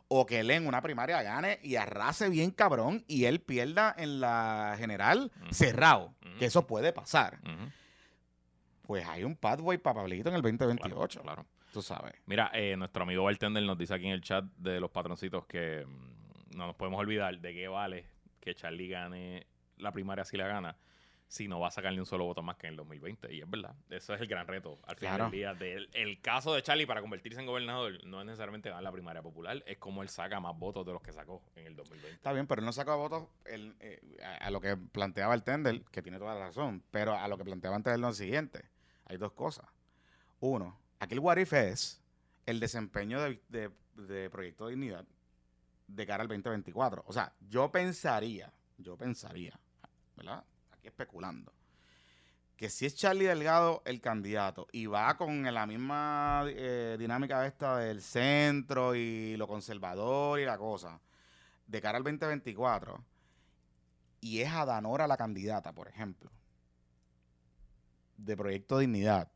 O que él en una primaria gane y arrase bien cabrón y él pierda en la general cerrado. Que eso puede pasar. Pues hay un pathway para Pablito en el 2028. Claro. Tú sabes. Mira, eh, nuestro amigo Bartender nos dice aquí en el chat de los patroncitos que mm, no nos podemos olvidar de qué vale que Charlie gane la primaria si la gana, si no va a sacar ni un solo voto más que en el 2020. Y es verdad, eso es el gran reto al final Claro. del día. Del, el caso de Charlie para convertirse en gobernador no es necesariamente ganar la primaria popular, es como él saca más votos de los que sacó en el 2020. Está bien, pero él no sacó votos él, eh, a, a lo que planteaba el Tender, que tiene toda la razón, pero a lo que planteaba antes él lo siguiente. Hay dos cosas. Uno, aquí el what if es el desempeño de, de- de Proyecto de Dignidad de cara al 2024. O sea, yo pensaría, yo pensaría, ¿verdad? Especulando, que si es Charlie Delgado el candidato y va con la misma eh, dinámica esta del centro y lo conservador y la cosa, de cara al 2024, y es Adanora la candidata, por ejemplo, de Proyecto Dignidad,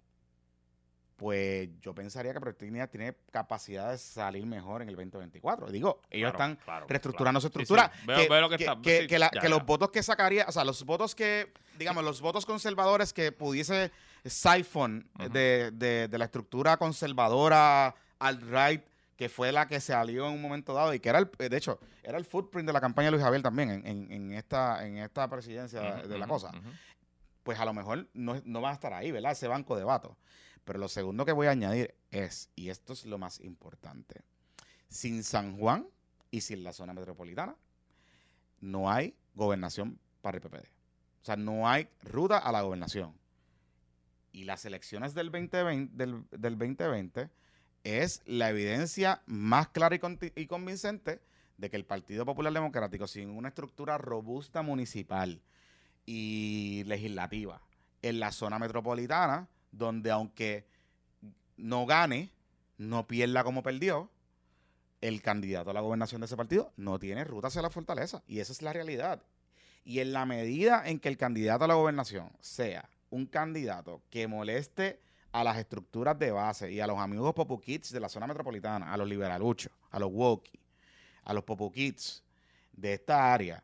pues yo pensaría que Proyecto Dignidad tiene capacidad de salir mejor en el 2024. Digo, ellos Claro, están claro, reestructurando claro. su estructura. sí. Veo- que, veo lo que que- está- que- sí, que la- ya, que ya. los votos que sacaría, o sea, los votos que, digamos, los votos conservadores que pudiese siphon de, de- de la estructura conservadora alt-right, que fue la que se alió en un momento dado y que era, el, de hecho, era el footprint de la campaña de Luis Javier también en, en- en esta, en esta presidencia de la cosa pues a lo mejor no, no va a estar ahí, ¿verdad? Ese banco de vatos. Pero lo segundo que voy a añadir es, y esto es lo más importante, sin San Juan y sin la zona metropolitana, no hay gobernación para el PPD. O sea, no hay ruta a la gobernación. Y las elecciones del 2020, del, del 2020 es la evidencia más clara y convincente de que el Partido Popular Democrático, sin una estructura robusta municipal, y legislativa en la zona metropolitana, donde aunque no gane, no pierda como perdió, el candidato a la gobernación de ese partido no tiene ruta hacia la fortaleza. Y esa es la realidad. Y en la medida en que el candidato a la gobernación sea un candidato que moleste a las estructuras de base y a los amigos Popu Kids de la zona metropolitana, a los liberaluchos, a los woki, a los Popu Kids de esta área,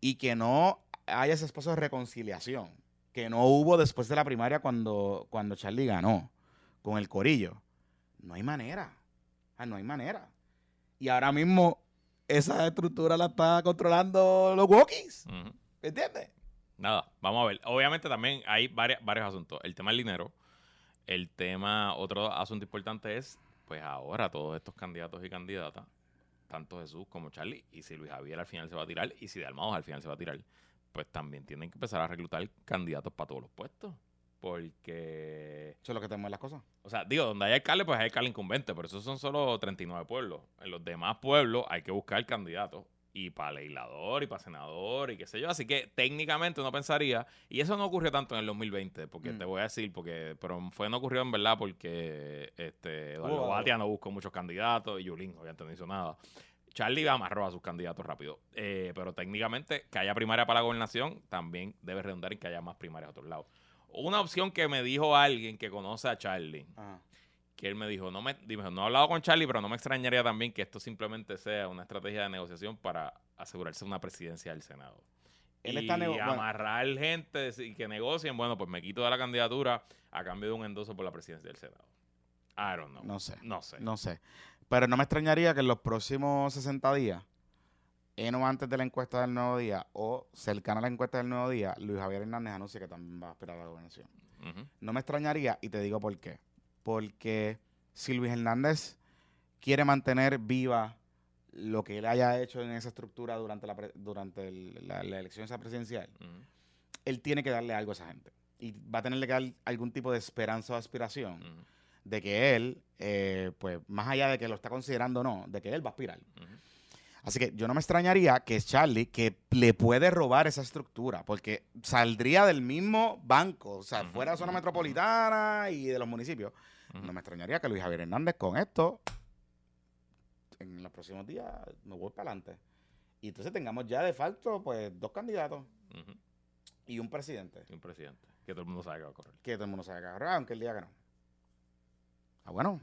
y que no haya ese espacio de reconciliación que no hubo después de la primaria cuando, cuando Charlie ganó con el corillo. No hay manera. Ah, no hay manera. Y ahora mismo esa estructura la está controlando los walkies. ¿Me entiendes? Nada, vamos a ver. Obviamente también hay varias, varios asuntos. El tema del dinero. El tema, otro asunto importante es, pues ahora todos estos candidatos y candidatas, tanto Jesús como Charlie, y si Luis Javier al final se va a tirar, y si Dalmados al final se va a tirar, pues también tienen que empezar a reclutar candidatos para todos los puestos. Porque, Eso es lo que tenemos en las cosas. o sea, digo, donde hay alcalde, pues hay alcalde incumbente, pero esos son solo 39 pueblos. En los demás pueblos hay que buscar candidatos. Y para legislador, y para senador, y qué sé yo. Así que técnicamente uno pensaría, y eso no ocurrió tanto en el 2020, porque Mm. te voy a decir, porque pero fue no ocurrió en verdad porque este Eduardo Hubo- Batia no buscó muchos candidatos, y Yulín obviamente no hizo nada. Charlie amarró a sus candidatos rápido. Eh, pero técnicamente, que haya primaria para la gobernación, también debe redundar en que haya más primarias a otros lados. Una opción que me dijo alguien que conoce a Charlie, Ajá. que él me dijo, no me, dijo, no he hablado con Charlie, pero no me extrañaría también que esto simplemente sea una estrategia de negociación para asegurarse una presidencia del Senado. Él y está nego- bueno. amarrar gente y que negocien, bueno, pues me quito de la candidatura a cambio de un endoso por la presidencia del Senado. I don't know. No sé. No sé. No sé. Pero no me extrañaría que en los próximos 60 días, en o antes de la encuesta del nuevo día o cercana a la encuesta del nuevo día, Luis Javier Hernández anuncie que también va a aspirar a la gobernación. No me extrañaría y te digo por qué. Porque si Luis Hernández quiere mantener viva lo que él haya hecho en esa estructura durante la, pre- durante el- la, la elección esa presidencial, él tiene que darle algo a esa gente. Y va a tenerle que dar algún tipo de esperanza o aspiración. De que él, eh, pues más allá de que lo está considerando o no, de que él va a aspirar. Así que yo no me extrañaría que Charlie, que le puede robar esa estructura, porque saldría del mismo banco, o sea, fuera de zona metropolitana y de los municipios. No me extrañaría que Luis Javier Hernández con esto, en los próximos días, me voy para adelante. Y entonces tengamos ya de falto, pues, dos candidatos y un presidente. Y un presidente. Que todo el mundo sabe que va a correr. Que todo el mundo sabe que agarrar, aunque el día que no. Bueno.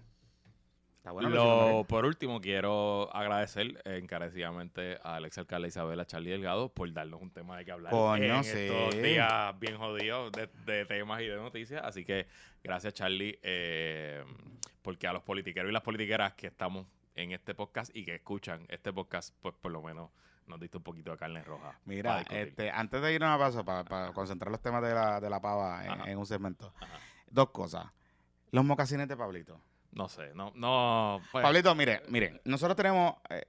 Está bueno. Lo- por último, quiero agradecer encarecidamente al ex alcalde Isabela Charlie Delgado por darnos un tema de que hablar Coño, en sí. estos días bien jodidos de, de temas y de noticias. Así que gracias, Charlie, eh, porque a los politiqueros y las politiqueras que estamos en este podcast y que escuchan este podcast, pues por lo menos nos diste un poquito de carne roja. Mira, este, antes de irnos a paso, para concentrar los temas de la, de la pava en, un segmento, Ajá. dos cosas. Los mocasines de Pablito. No sé, no, no. pues, Pablito, mire, miren, nosotros tenemos eh,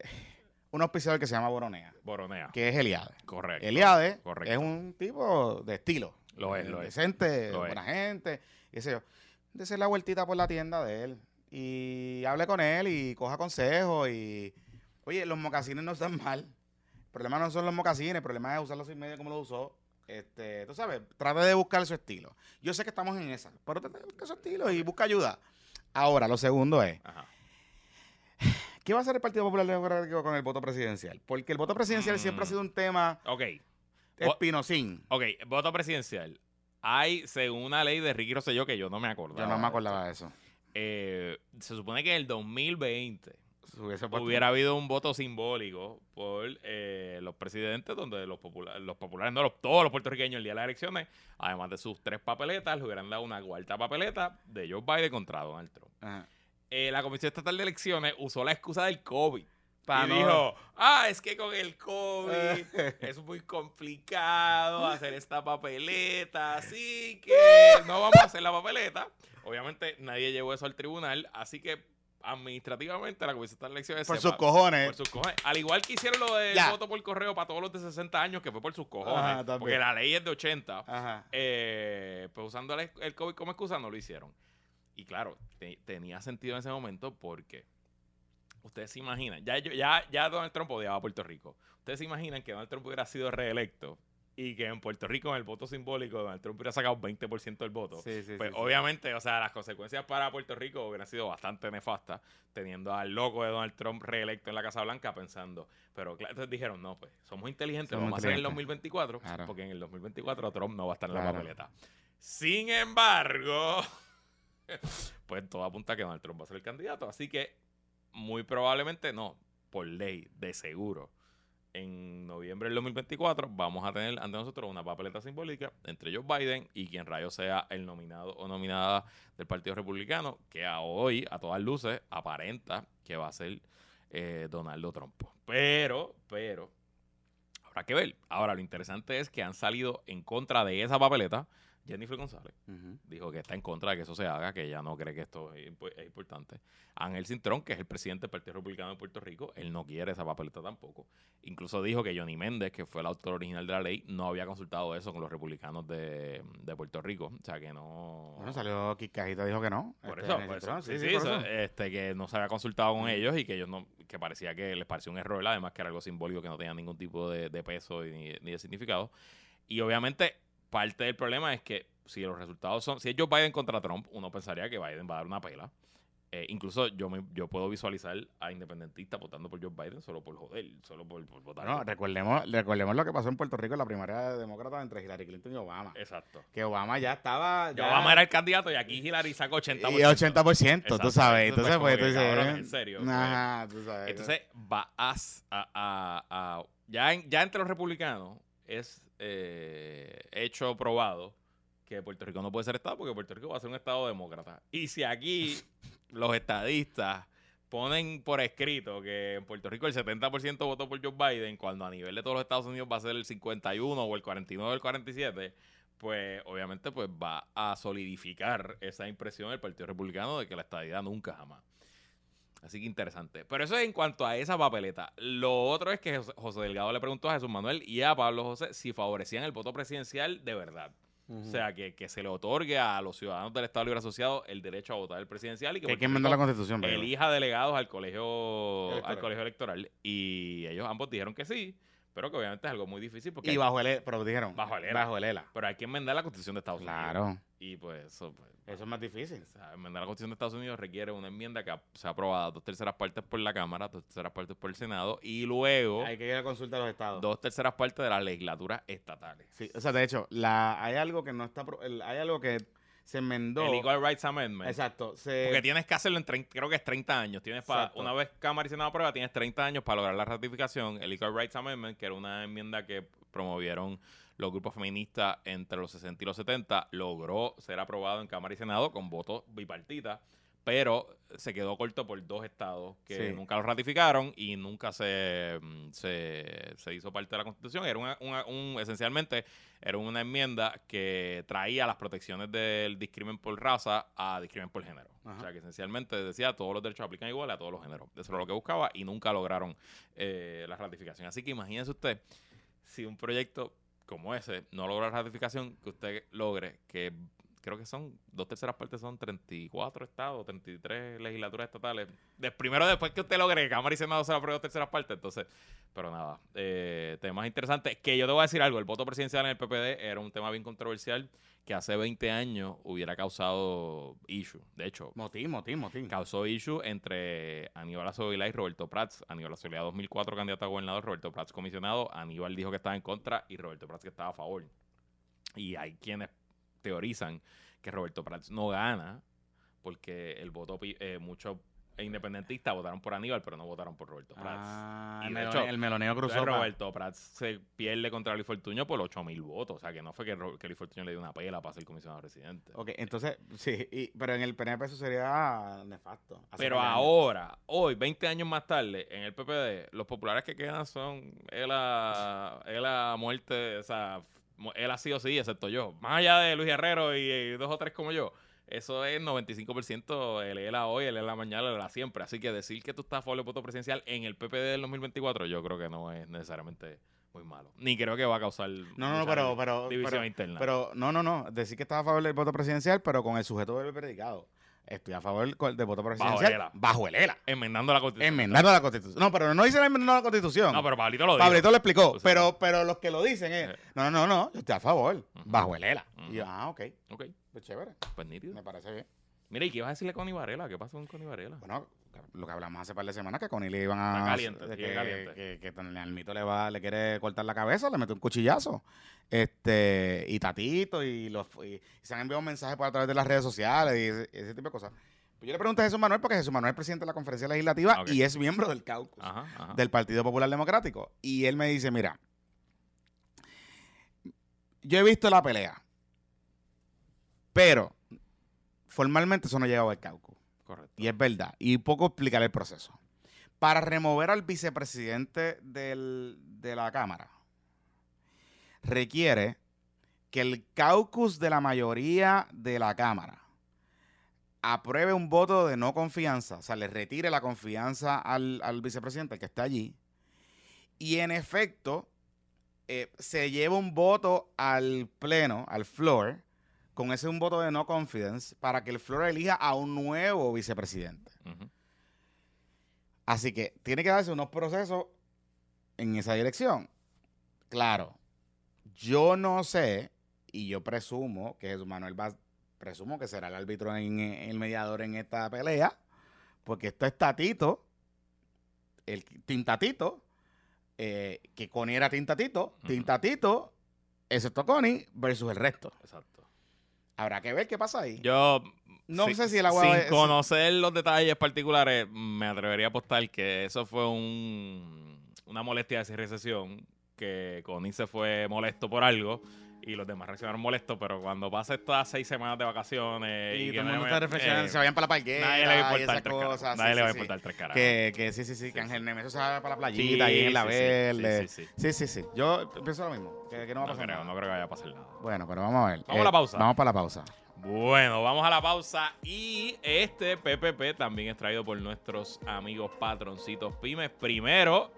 un auspiciador que se llama Boronea, Boronea. que es Eliade. Correcto. Eliade correcto. es un tipo de estilo. Lo es, lo es. Decente, Lo es. buena gente, qué sé yo. Dese la vueltita por la tienda de él y hable con él y coja consejos y... Oye, los mocasines no están mal. El problema no son los mocasines, el problema es usarlos sin medio como lo usó. Este, tú sabes, trate de buscar su estilo. Yo sé que estamos en esa, pero trate de buscar su estilo y busca ayuda. Ahora, lo segundo es, Ajá. ¿qué va a hacer el Partido Popular Democrático con el voto presidencial? Porque el voto presidencial siempre ha Mm. sido un tema Ok, espinosín. ok, voto presidencial. hay, según una ley de Ricky Rosselló, que yo no me acordaba. Yo no me acordaba de eso. eh, se supone que en el 2020 Si hubiese puesto- hubiera habido un voto simbólico por eh, los presidentes, donde los, popula- los populares, no, los- todos los puertorriqueños el día de las elecciones, además de sus tres papeletas, le hubieran dado una cuarta papeleta de Joe Biden contra Donald Trump. Ajá. Eh, la Comisión Estatal de Elecciones usó la excusa del COVID. Y no- dijo, ah, es que con el COVID es muy complicado hacer esta papeleta, así que no vamos a hacer la papeleta. Obviamente nadie llevó eso al tribunal, así que administrativamente la Comisión de Elecciones Por se sus cojones. por sus cojones. Al igual que hicieron lo del Ya. voto por correo para todos los de 60 años, que fue por sus cojones, Ajá, porque la ley es de 80. Ajá. Eh, pues usando el, el COVID como excusa no lo hicieron. Y claro, te- tenía sentido en ese momento porque ustedes se imaginan, ya, ya, ya Donald Trump odiaba a Puerto Rico. Ustedes se imaginan que Donald Trump hubiera sido reelecto y que en Puerto Rico en el voto simbólico Donald Trump hubiera sacado 20% del voto. Sí, sí, Pues sí, obviamente, o sea, las consecuencias para Puerto Rico hubieran sido bastante nefastas, teniendo al loco de Donald Trump reelecto en la Casa Blanca pensando, pero claro, entonces dijeron, no, pues somos inteligentes, Somos vamos a hacer en el inteligentes. 2024, Claro. porque en el 2024 Trump no va a estar en la papeleta. Sin embargo, pues todo apunta a que Donald Trump va a ser el candidato, así que muy probablemente no, por ley, de seguro. En noviembre del 2024 vamos a tener ante nosotros una papeleta simbólica entre Joe Biden y quien rayo sea el nominado o nominada del Partido Republicano, que a hoy, a todas luces, aparenta que va a ser eh, Donaldo Trump. Pero, pero, habrá que ver. Ahora, lo interesante es que han salido en contra de esa papeleta Jennifer González dijo que está en contra de que eso se haga, que ella no cree que esto es, impo- es importante. Ángel Cintrón, que es el presidente del Partido Republicano de Puerto Rico, él no quiere esa papeleta tampoco. Incluso dijo que Johnny Méndez, que fue el autor original de la ley, no había consultado eso con los republicanos de, de Puerto Rico. O sea que no... Bueno, salió Kikajita, dijo que no. Por Este, eso, por eso. Sí, sí, por eso, eso. este, que no se había consultado con ellos y que ellos no, que parecía que les pareció un error, además que era algo simbólico que no tenía ningún tipo de, de peso ni, ni de significado. Y obviamente, parte del problema es que si los resultados son, si es Joe Biden contra Trump, uno pensaría que Biden va a dar una pela. Eh, incluso yo me, yo puedo visualizar a independentistas votando por Joe Biden solo por joder, solo por, por votar. No, por- recordemos, recordemos lo que pasó en Puerto Rico en la primaria demócrata entre Hillary Clinton y Obama. Exacto. Que Obama ya estaba. Ya Obama era el candidato y aquí Hillary saca 80%. Y 80%, Exacto. tú sabes. Entonces, pues, tú dices. cabrón, en serio, pues. Ajá, tú sabes. Entonces va a, a- a- a- ya, en- ya entre los republicanos es eh, hecho probado que Puerto Rico no puede ser Estado porque Puerto Rico va a ser un Estado demócrata. Y si aquí los estadistas ponen por escrito que en Puerto Rico el 70% votó por Joe Biden, cuando a nivel de todos los Estados Unidos va a ser el 51 o el 49 o el 47, pues obviamente pues va a solidificar esa impresión del Partido Republicano de que la estadidad nunca jamás. Así que interesante. Pero eso es en cuanto a esa papeleta. Lo otro es que José- Delgado le preguntó a Jesús Manuel y a Pablo José si favorecían el voto presidencial de verdad. O sea, que, que se le otorgue a los ciudadanos del Estado Libre Asociado el derecho a votar el presidencial y que, que hay que Puerto enmendar la constitución, elija delegados al colegio, al Electoral. colegio electoral. Y ellos ambos dijeron que sí, pero que obviamente es algo muy difícil porque Y bajo el E- pero dijeron. Bajo el ELA. Bajo el ELA. pero hay que enmendar la constitución de Estados Unidos. Claro. Y pues eso, pues, Eso es más difícil. o sea, enmendar la Constitución de Estados Unidos requiere una enmienda que ha- sea aprobada dos terceras partes por la Cámara, dos terceras partes por el Senado y luego Hay que ir a consulta a los estados. dos terceras partes de las legislaturas estatales. Sí, o sea, de hecho, la, hay algo que no está. hay algo que se enmendó. El Equal Rights Amendment. Exacto. Se, Porque tienes que hacerlo en 30, creo que es 30 años. Tienes para, una vez Cámara y Senado aprueba, tienes 30 años para lograr la ratificación. El Equal Rights Amendment, que era una enmienda que promovieron los grupos feministas entre los 60 y los 70, logró ser aprobado en Cámara y Senado con votos bipartitas, pero se quedó corto por dos estados que Sí. nunca lo ratificaron y nunca se, mm, se, se hizo parte de la Constitución. Era una, una- un, esencialmente era una enmienda que traía las protecciones del discrimen por raza a discrimen por género. Ajá. O sea, que esencialmente decía todos los derechos aplican igual a todos los géneros. Eso era lo que buscaba y nunca lograron eh, la ratificación. Así que imagínese usted si un proyecto como ese no logra ratificación, que usted logre que creo que son dos terceras partes, son 34 estados, 33 legislaturas estatales. De, primero después que usted logre que Cámara y Senado se la dos terceras partes, entonces, pero nada, eh, temas interesantes. Que yo te voy a decir algo, el voto presidencial en el PPD era un tema bien controversial que hace 20 años hubiera causado issue. De hecho, Motín, motín, motín. causó issue entre Aníbal Azovilá y Roberto Prats. Aníbal Azovilá 2004 candidato a gobernador, Roberto Prats comisionado. Aníbal dijo que estaba en contra y Roberto Prats que estaba a favor. Y hay quienes teorizan que Roberto Prats no gana porque el voto, pi- eh, muchos independentistas votaron por Aníbal, pero no votaron por Roberto Prats. Ah, Y el, de melone- hecho, el meloneo cruzó. Roberto Prats se pierde contra Luis Fortuño por 8 mil votos. O sea, que no fue que, que Luis Fortuño le dio una pela para ser comisionado residente. Ok, entonces, sí, y- pero en el PNP eso sería nefasto. Pero años. ahora, hoy, 20 años más tarde, en el PPD, los populares que quedan son él a, él a muerte, o sea, él ha sido sí, excepto yo. Más allá de Luis Herrero y, y dos o tres como yo, eso es 95% el él a hoy, el él a mañana, el él a siempre. Así que decir que tú estás a favor del voto presidencial en el PPD del 2024, yo creo que no es necesariamente muy malo. Ni creo que va a causar No, no, pero, pero, división pero, interna. pero, no, no, no. Decir que estaba a favor del voto presidencial, pero con el sujeto del predicado. Estoy a favor del voto presidencial. ELA. Bajo el ELA. Enmendando la constitución. Enmendando la constitución. No, pero no dice enmendando la constitución. No, pero Pablito lo dijo. Pablito lo explicó. Pero, pero los que lo dicen es, Eh. no, no, no, yo estoy a favor. Bajo el ELA. Y yo, ah, ok. Ok, Pues chévere. pues nítido. Me parece bien. Mira, ¿y qué ibas a decirle a Connie Varela? ¿Qué pasó con Connie Varela? Bueno, lo que hablamos hace par de semanas, que con él iban a... Está caliente, que, caliente. que, que Tony Almito le, va, le quiere cortar la cabeza, le mete un cuchillazo. Este, y Tatito, y, los, y se han enviado mensajes por a través de las redes sociales y ese, ese tipo de cosas. Pues yo le pregunté a Jesús Manuel, porque Jesús Manuel es presidente de la conferencia legislativa y es miembro del caucus Ajá, ajá. del Partido Popular Democrático. Y él me dice, mira, yo he visto la pelea, pero formalmente eso no ha llegado al caucus. Correcto. Y es verdad. Y poco explicar el proceso. Para remover al vicepresidente del- de la Cámara, requiere que el caucus de la mayoría de la Cámara apruebe un voto de no confianza, o sea, le retire la confianza al, al vicepresidente, que está allí, y en efecto eh, se lleva un voto al pleno, al floor, con ese un voto de no confidence, para que el floor elija a un nuevo vicepresidente. Así que tiene que darse unos procesos en esa dirección. Claro, yo no sé, y yo presumo que Jesús Manuel va, presumo que será el árbitro en, en el mediador en esta pelea, porque esto es Tatito, el Tintatito, eh, que Connie era Tintatito, Ujú. Tintatito, excepto Connie, versus el resto. Exacto. Habrá que ver qué pasa ahí. Yo. No si- sé si el agua Sin es- conocer los detalles particulares, me atrevería a apostar que eso fue un, una molestia de recesión. Que Connie se fue molesto por algo y los demás reaccionaron molestos. Pero cuando pasa estas seis semanas de vacaciones. y que todo el mundo está reflexionando, eh, se vayan para la parguera Nadie le va a y importar tres cosas. Nadie sí, le va a sí. importar tres caras. Que, que sí, sí, sí, que Ángel. Nemesio se va para la playita ahí en la verde. sí, sí, sí. Yo pienso lo mismo, que, que no va a No pasar creo, nada. no creo que vaya a pasar nada. Bueno, pero vamos a ver. Eh, Vamos a la pausa. Vamos para la pausa. Bueno, vamos a la pausa y este PPP también es traído por nuestros amigos patroncitos pymes. Primero,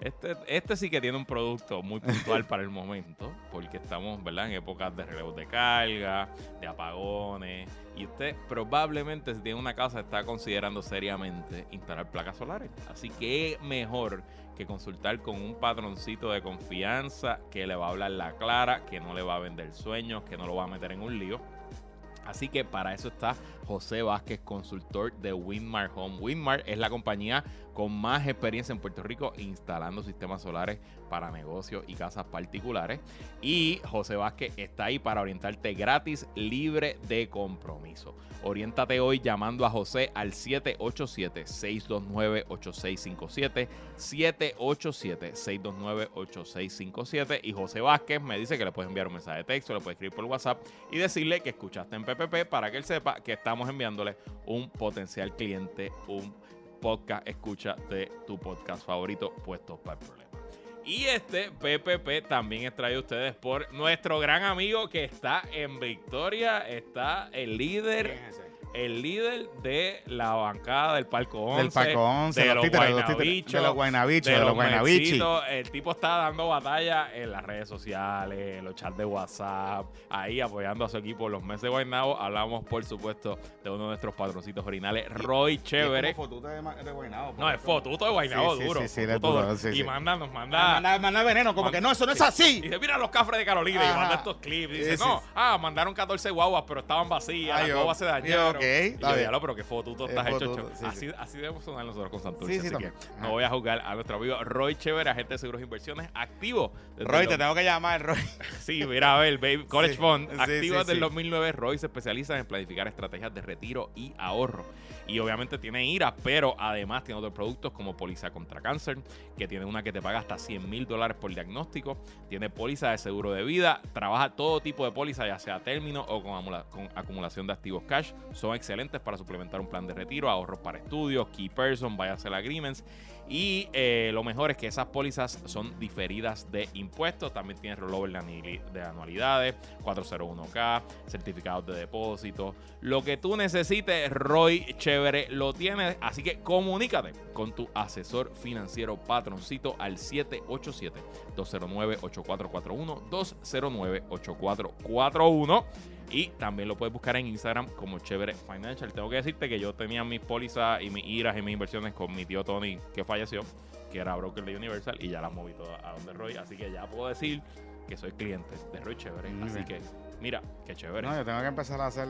este, este sí que tiene un producto muy puntual para el momento, porque estamos, ¿verdad? En épocas de relevos de carga, de apagones, y usted probablemente si tiene una casa está considerando seriamente instalar placas solares. Así que mejor que consultar con un patroncito de confianza que le va a hablar la clara, que no le va a vender sueños, que no lo va a meter en un lío. Así que para eso está José Vázquez, consultor de Winmar Home. Winmar es la compañía con más experiencia en Puerto Rico instalando sistemas solares para negocios y casas particulares. Y José Vázquez está ahí para orientarte gratis, libre de compromiso. Oriéntate hoy llamando a José al 787-629-8657. 787-629-8657. Y José Vázquez me dice que le puedes enviar un mensaje de texto, le puedes escribir por WhatsApp y decirle que escuchaste en PPP para que él sepa que estamos enviándole un potencial cliente, un podcast escucha de tu podcast favorito, puestos para el problema. Y este PPP también es traído a ustedes por nuestro gran amigo que está en Victoria, está el líder el líder de la bancada del Palco 11. Del Paco 11, de los títeres, los títeres, de los guaynabichos, de los. El tipo está dando batalla en las redes sociales, en los chats de WhatsApp, ahí apoyando a su equipo. Los meses de Guaynabo hablamos, por supuesto, de uno de nuestros patroncitos originales, Roy Chévere. No, es fotuto de Guaynabo Sí, duro. sí, sí, fotuto de duro, y sí. manda, nos manda... Manda, manda veneno, como que no, eso no es así. Y dice, mira los cafres de Carolina y manda estos clips. Dice, no, ah, mandaron 14 guaguas, pero estaban vacías, las guaguas se dañaron. Está bien. diablo, pero qué Es estás hecho. fotuto, sí, así, así debemos sonar nosotros con Santurce. Sí, sí, así también. que no voy a juzgar a nuestro amigo Roy Chévere, agente de seguros e inversiones, activo. Roy, te tengo que llamar, Roy. Sí, mira, a ver, baby, College Fund, activo desde el sí. 2009, Roy se especializa en planificar estrategias de retiro y ahorro. Y obviamente tiene IRA, pero además tiene otros productos como póliza contra cáncer, que tiene una que te paga hasta 100 mil dólares por diagnóstico, tiene póliza de seguro de vida, trabaja todo tipo de póliza, ya sea término o con, acumulación de activos cash. Son excelentes para suplementar un plan de retiro, ahorros para estudios, key person, buy sell agreements. Y eh, lo mejor es que esas pólizas son diferidas de impuestos. También tiene rollover de, anualidades, 401k, certificados de depósito. Lo que tú necesites, Roy Chévere lo tiene. Así que comunícate con tu asesor financiero patroncito al 787-209-8441. 209-8441. Y también lo puedes buscar en Instagram como Chévere Financial. Tengo que decirte que yo tenía mis pólizas y mis iras y mis inversiones con mi tío Tony, que falleció, que era broker de Universal, y ya las moví todas a donde Roy. Así que ya puedo decir que soy cliente de Roy Chévere. Muy así bien. que, mira, qué chévere. No, yo tengo que empezar a hacer.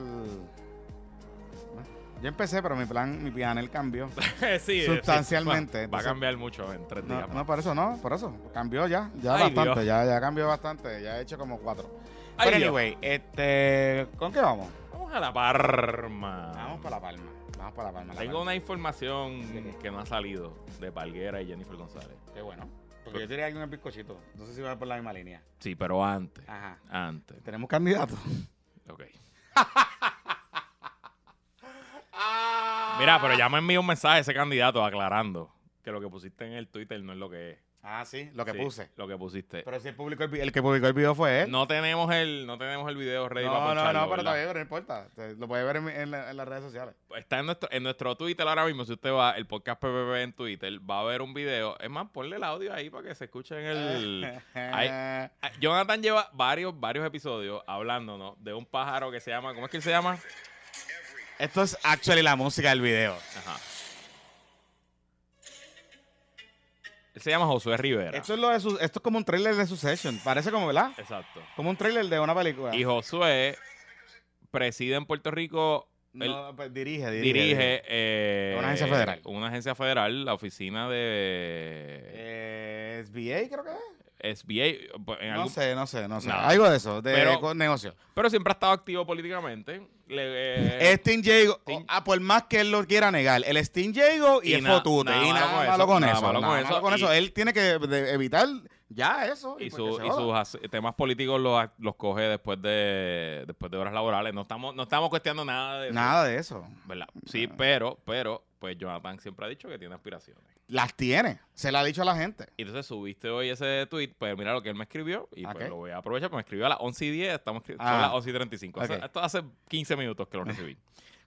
Yo empecé, pero mi plan, mi panel cambió. sí, sí. Sustancialmente, Va, va a cambiar mucho en tres días No, no, por eso no, por eso. Cambió ya, ya Ay, bastante, Dios. ya, ya cambió bastante. Ya he hecho como cuatro. Ay, pero anyway, este, ¿con qué vamos? Vamos a la Parma. Vamos para La Palma. Vamos para La Palma. La Tengo Palma. una información que no ha salido de Palguera y Jennifer González. Qué bueno. Porque yo tiré aquí un bizcochito. No sé si va por la misma línea. Sí, pero antes. Ajá. Antes. Tenemos candidatos. Ok. Mira, pero ya me envió un mensaje ese candidato aclarando que lo que pusiste en el Twitter no es lo que es. Ah, sí, lo que Sí, puse. Lo que pusiste. Pero si el, público, el, el que publicó el video fue él. no tenemos el, no tenemos el video ready para no, no, no, pero todavía no importa. Lo puede ver en, la- en las redes sociales. Está en nuestro, en nuestro Twitter ahora mismo. Si usted va, el podcast PPP en Twitter, va a ver un video. Es más, ponle el audio ahí para que se escuche en el. Ah, Jonathan lleva varios, varios episodios hablándonos de un pájaro que se llama. ¿Cómo es que él se llama? Esto es actually la música del video. Ajá. Se llama Josué Rivera. Esto es, lo de su- esto es como un trailer de su session. Parece como, ¿verdad? Exacto. Como un trailer de una película. Y Josué preside en Puerto Rico, No, pues, dirige, dirige. dirige eh, Una agencia federal. Una agencia federal, la oficina de Eh, SBA creo que es. SBA. pues, en No sé, no sé, no sé. Algo de eso, de Pero- negocio. Pero siempre ha estado activo políticamente. Le- eh, Es Jago, ah, por más que él lo quiera negar, el Sting Jago y, Y el na- Fotute. y nada con malo eso, con nada eso. con nada eso. malo con Y- eso. Él tiene que evitar ya eso. y, pues su- y sus temas políticos los, los coge después de después de horas laborales. No estamos, no estamos cuestionando nada de eso, Nada de eso. ¿verdad? Sí, pero, pero, pues Jonathan siempre ha dicho que tiene aspiraciones. Las tiene. Se la ha dicho a la gente. Y entonces subiste hoy ese tweet, pues mira lo que él me escribió y ¿A pues lo voy a aprovechar, porque me escribió a las 11 y 10, estamos, son Ah. las 11 y 35. Hace- Ok. esto hace 15 minutos que lo recibí.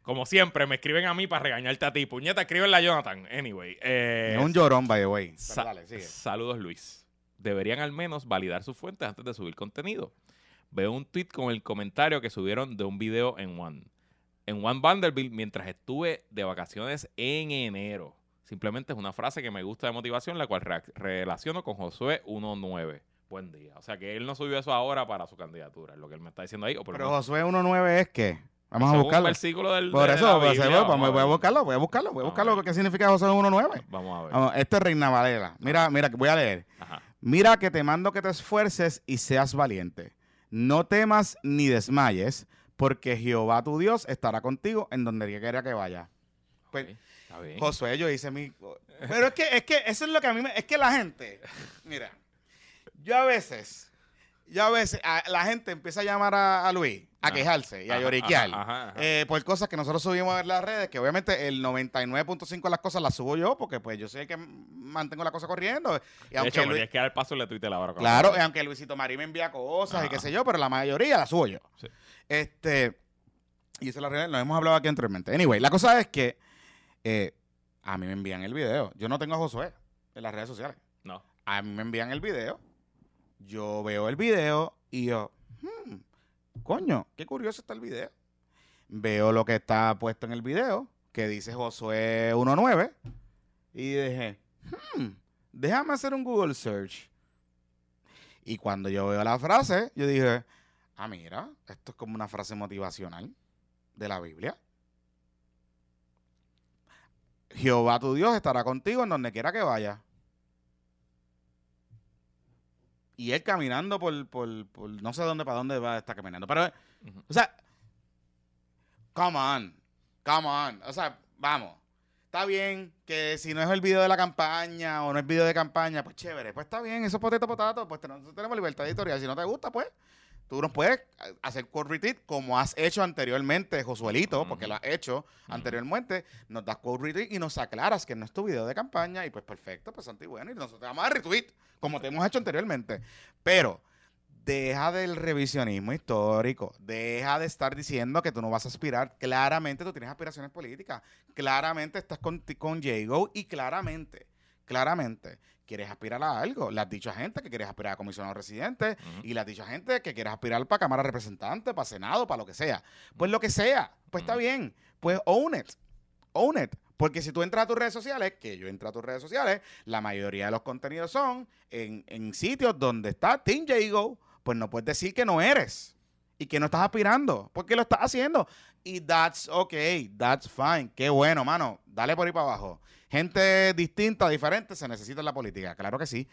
Como siempre, me escriben a mí para regañarte a ti. Puñeta, escríbenle a Jonathan. Anyway. eh, es un llorón, by the way. Sa- Pero dale, sigue. Saludos, Luis. Deberían al menos validar sus fuentes antes de subir contenido. Veo un tweet con el comentario que subieron de un video en One. En One Vanderbilt mientras estuve de vacaciones en enero. Simplemente es una frase que me gusta de motivación, la cual re- relaciono con Josué 19. Buen día. O sea que él no subió eso ahora para su candidatura, es lo que él me está diciendo ahí. O por lo Pero menos- Josué 1.9 es que. Vamos a buscarlo. Versículo del, Por de eso, pues, se- vamos pues, a voy a buscarlo, voy a buscarlo, voy a buscarlo. ver. ¿Qué significa Josué 1.9? Vamos a ver. Vamos, esto es Reina Valera. Mira, mira, voy a leer. Ajá. Mira que te mando que te esfuerces y seas valiente. No temas ni desmayes, porque Jehová tu Dios estará contigo en donde quiera que vaya. Pues. Josué, yo hice mi. Pero es que, es que eso es lo que a mí me. Es que la gente. Mira, yo a veces. Yo a veces. a- la gente empieza a llamar a, a Luis a Ajá. quejarse y a Ajá, lloriquear. ajá, eh, por cosas que nosotros subimos en las redes, que obviamente el 99.5 de las cosas las subo yo, porque pues yo soy el que mantengo la cosa corriendo. Y de aunque hecho, Luis- tienes que dar paso la Twitter ahora. Claro, y aunque Luisito Marí me envía cosas y qué sé yo, pero la mayoría la subo yo. Sí. Este, y eso es la realidad, lo hemos hablado aquí anteriormente. Anyway, la cosa es que eh, a mí me envían el video. Yo no tengo a Josué en las redes sociales. No. A mí me envían el video. Yo veo el video y yo, hmm, coño, qué curioso está el video. Veo lo que está puesto en el video, que dice Josué 1.9. Y dije, hmm, déjame hacer un Google search. Y cuando yo veo la frase, yo dije, ah, mira, esto es como una frase motivacional de la Biblia. Jehová tu Dios estará contigo en donde quiera que vaya. Y él caminando por, por, por no sé dónde, para dónde va a estar caminando. Pero, o sea, come on, come on. O sea, vamos. Está bien que si no es el video de la campaña o no es video de campaña, pues chévere. Pues está bien, eso es potato potato. Pues tenemos, tenemos libertad editorial. Si no te gusta, pues tú nos puedes hacer quote retweet como has hecho anteriormente, Josuelito, porque lo has hecho anteriormente. Nos das quote retweet y nos aclaras que no es tu video de campaña. Y pues perfecto, pues santo y bueno. Y nosotros te vamos a retweet como te hemos hecho anteriormente. Pero deja del revisionismo histórico. Deja de estar diciendo que tú no vas a aspirar. Claramente tú tienes aspiraciones políticas. Claramente estás con, con Jago y claramente, claramente quieres aspirar a algo. Le has dicho a gente que quieres aspirar a comisionado residente y le has dicho a gente que quieres aspirar para Cámara de Representantes, para Senado, para lo que sea. Pues lo que sea, pues está bien. Pues own it. Own it. Porque si tú entras a tus redes sociales, que yo entro a tus redes sociales, la mayoría de los contenidos son en, en sitios donde está Team Jago, pues no puedes decir que no eres y que no estás aspirando, porque lo estás haciendo. Y that's okay, that's fine. Qué bueno, mano. Dale por ahí para abajo. Gente distinta, diferente, se necesita en la política, claro que sí.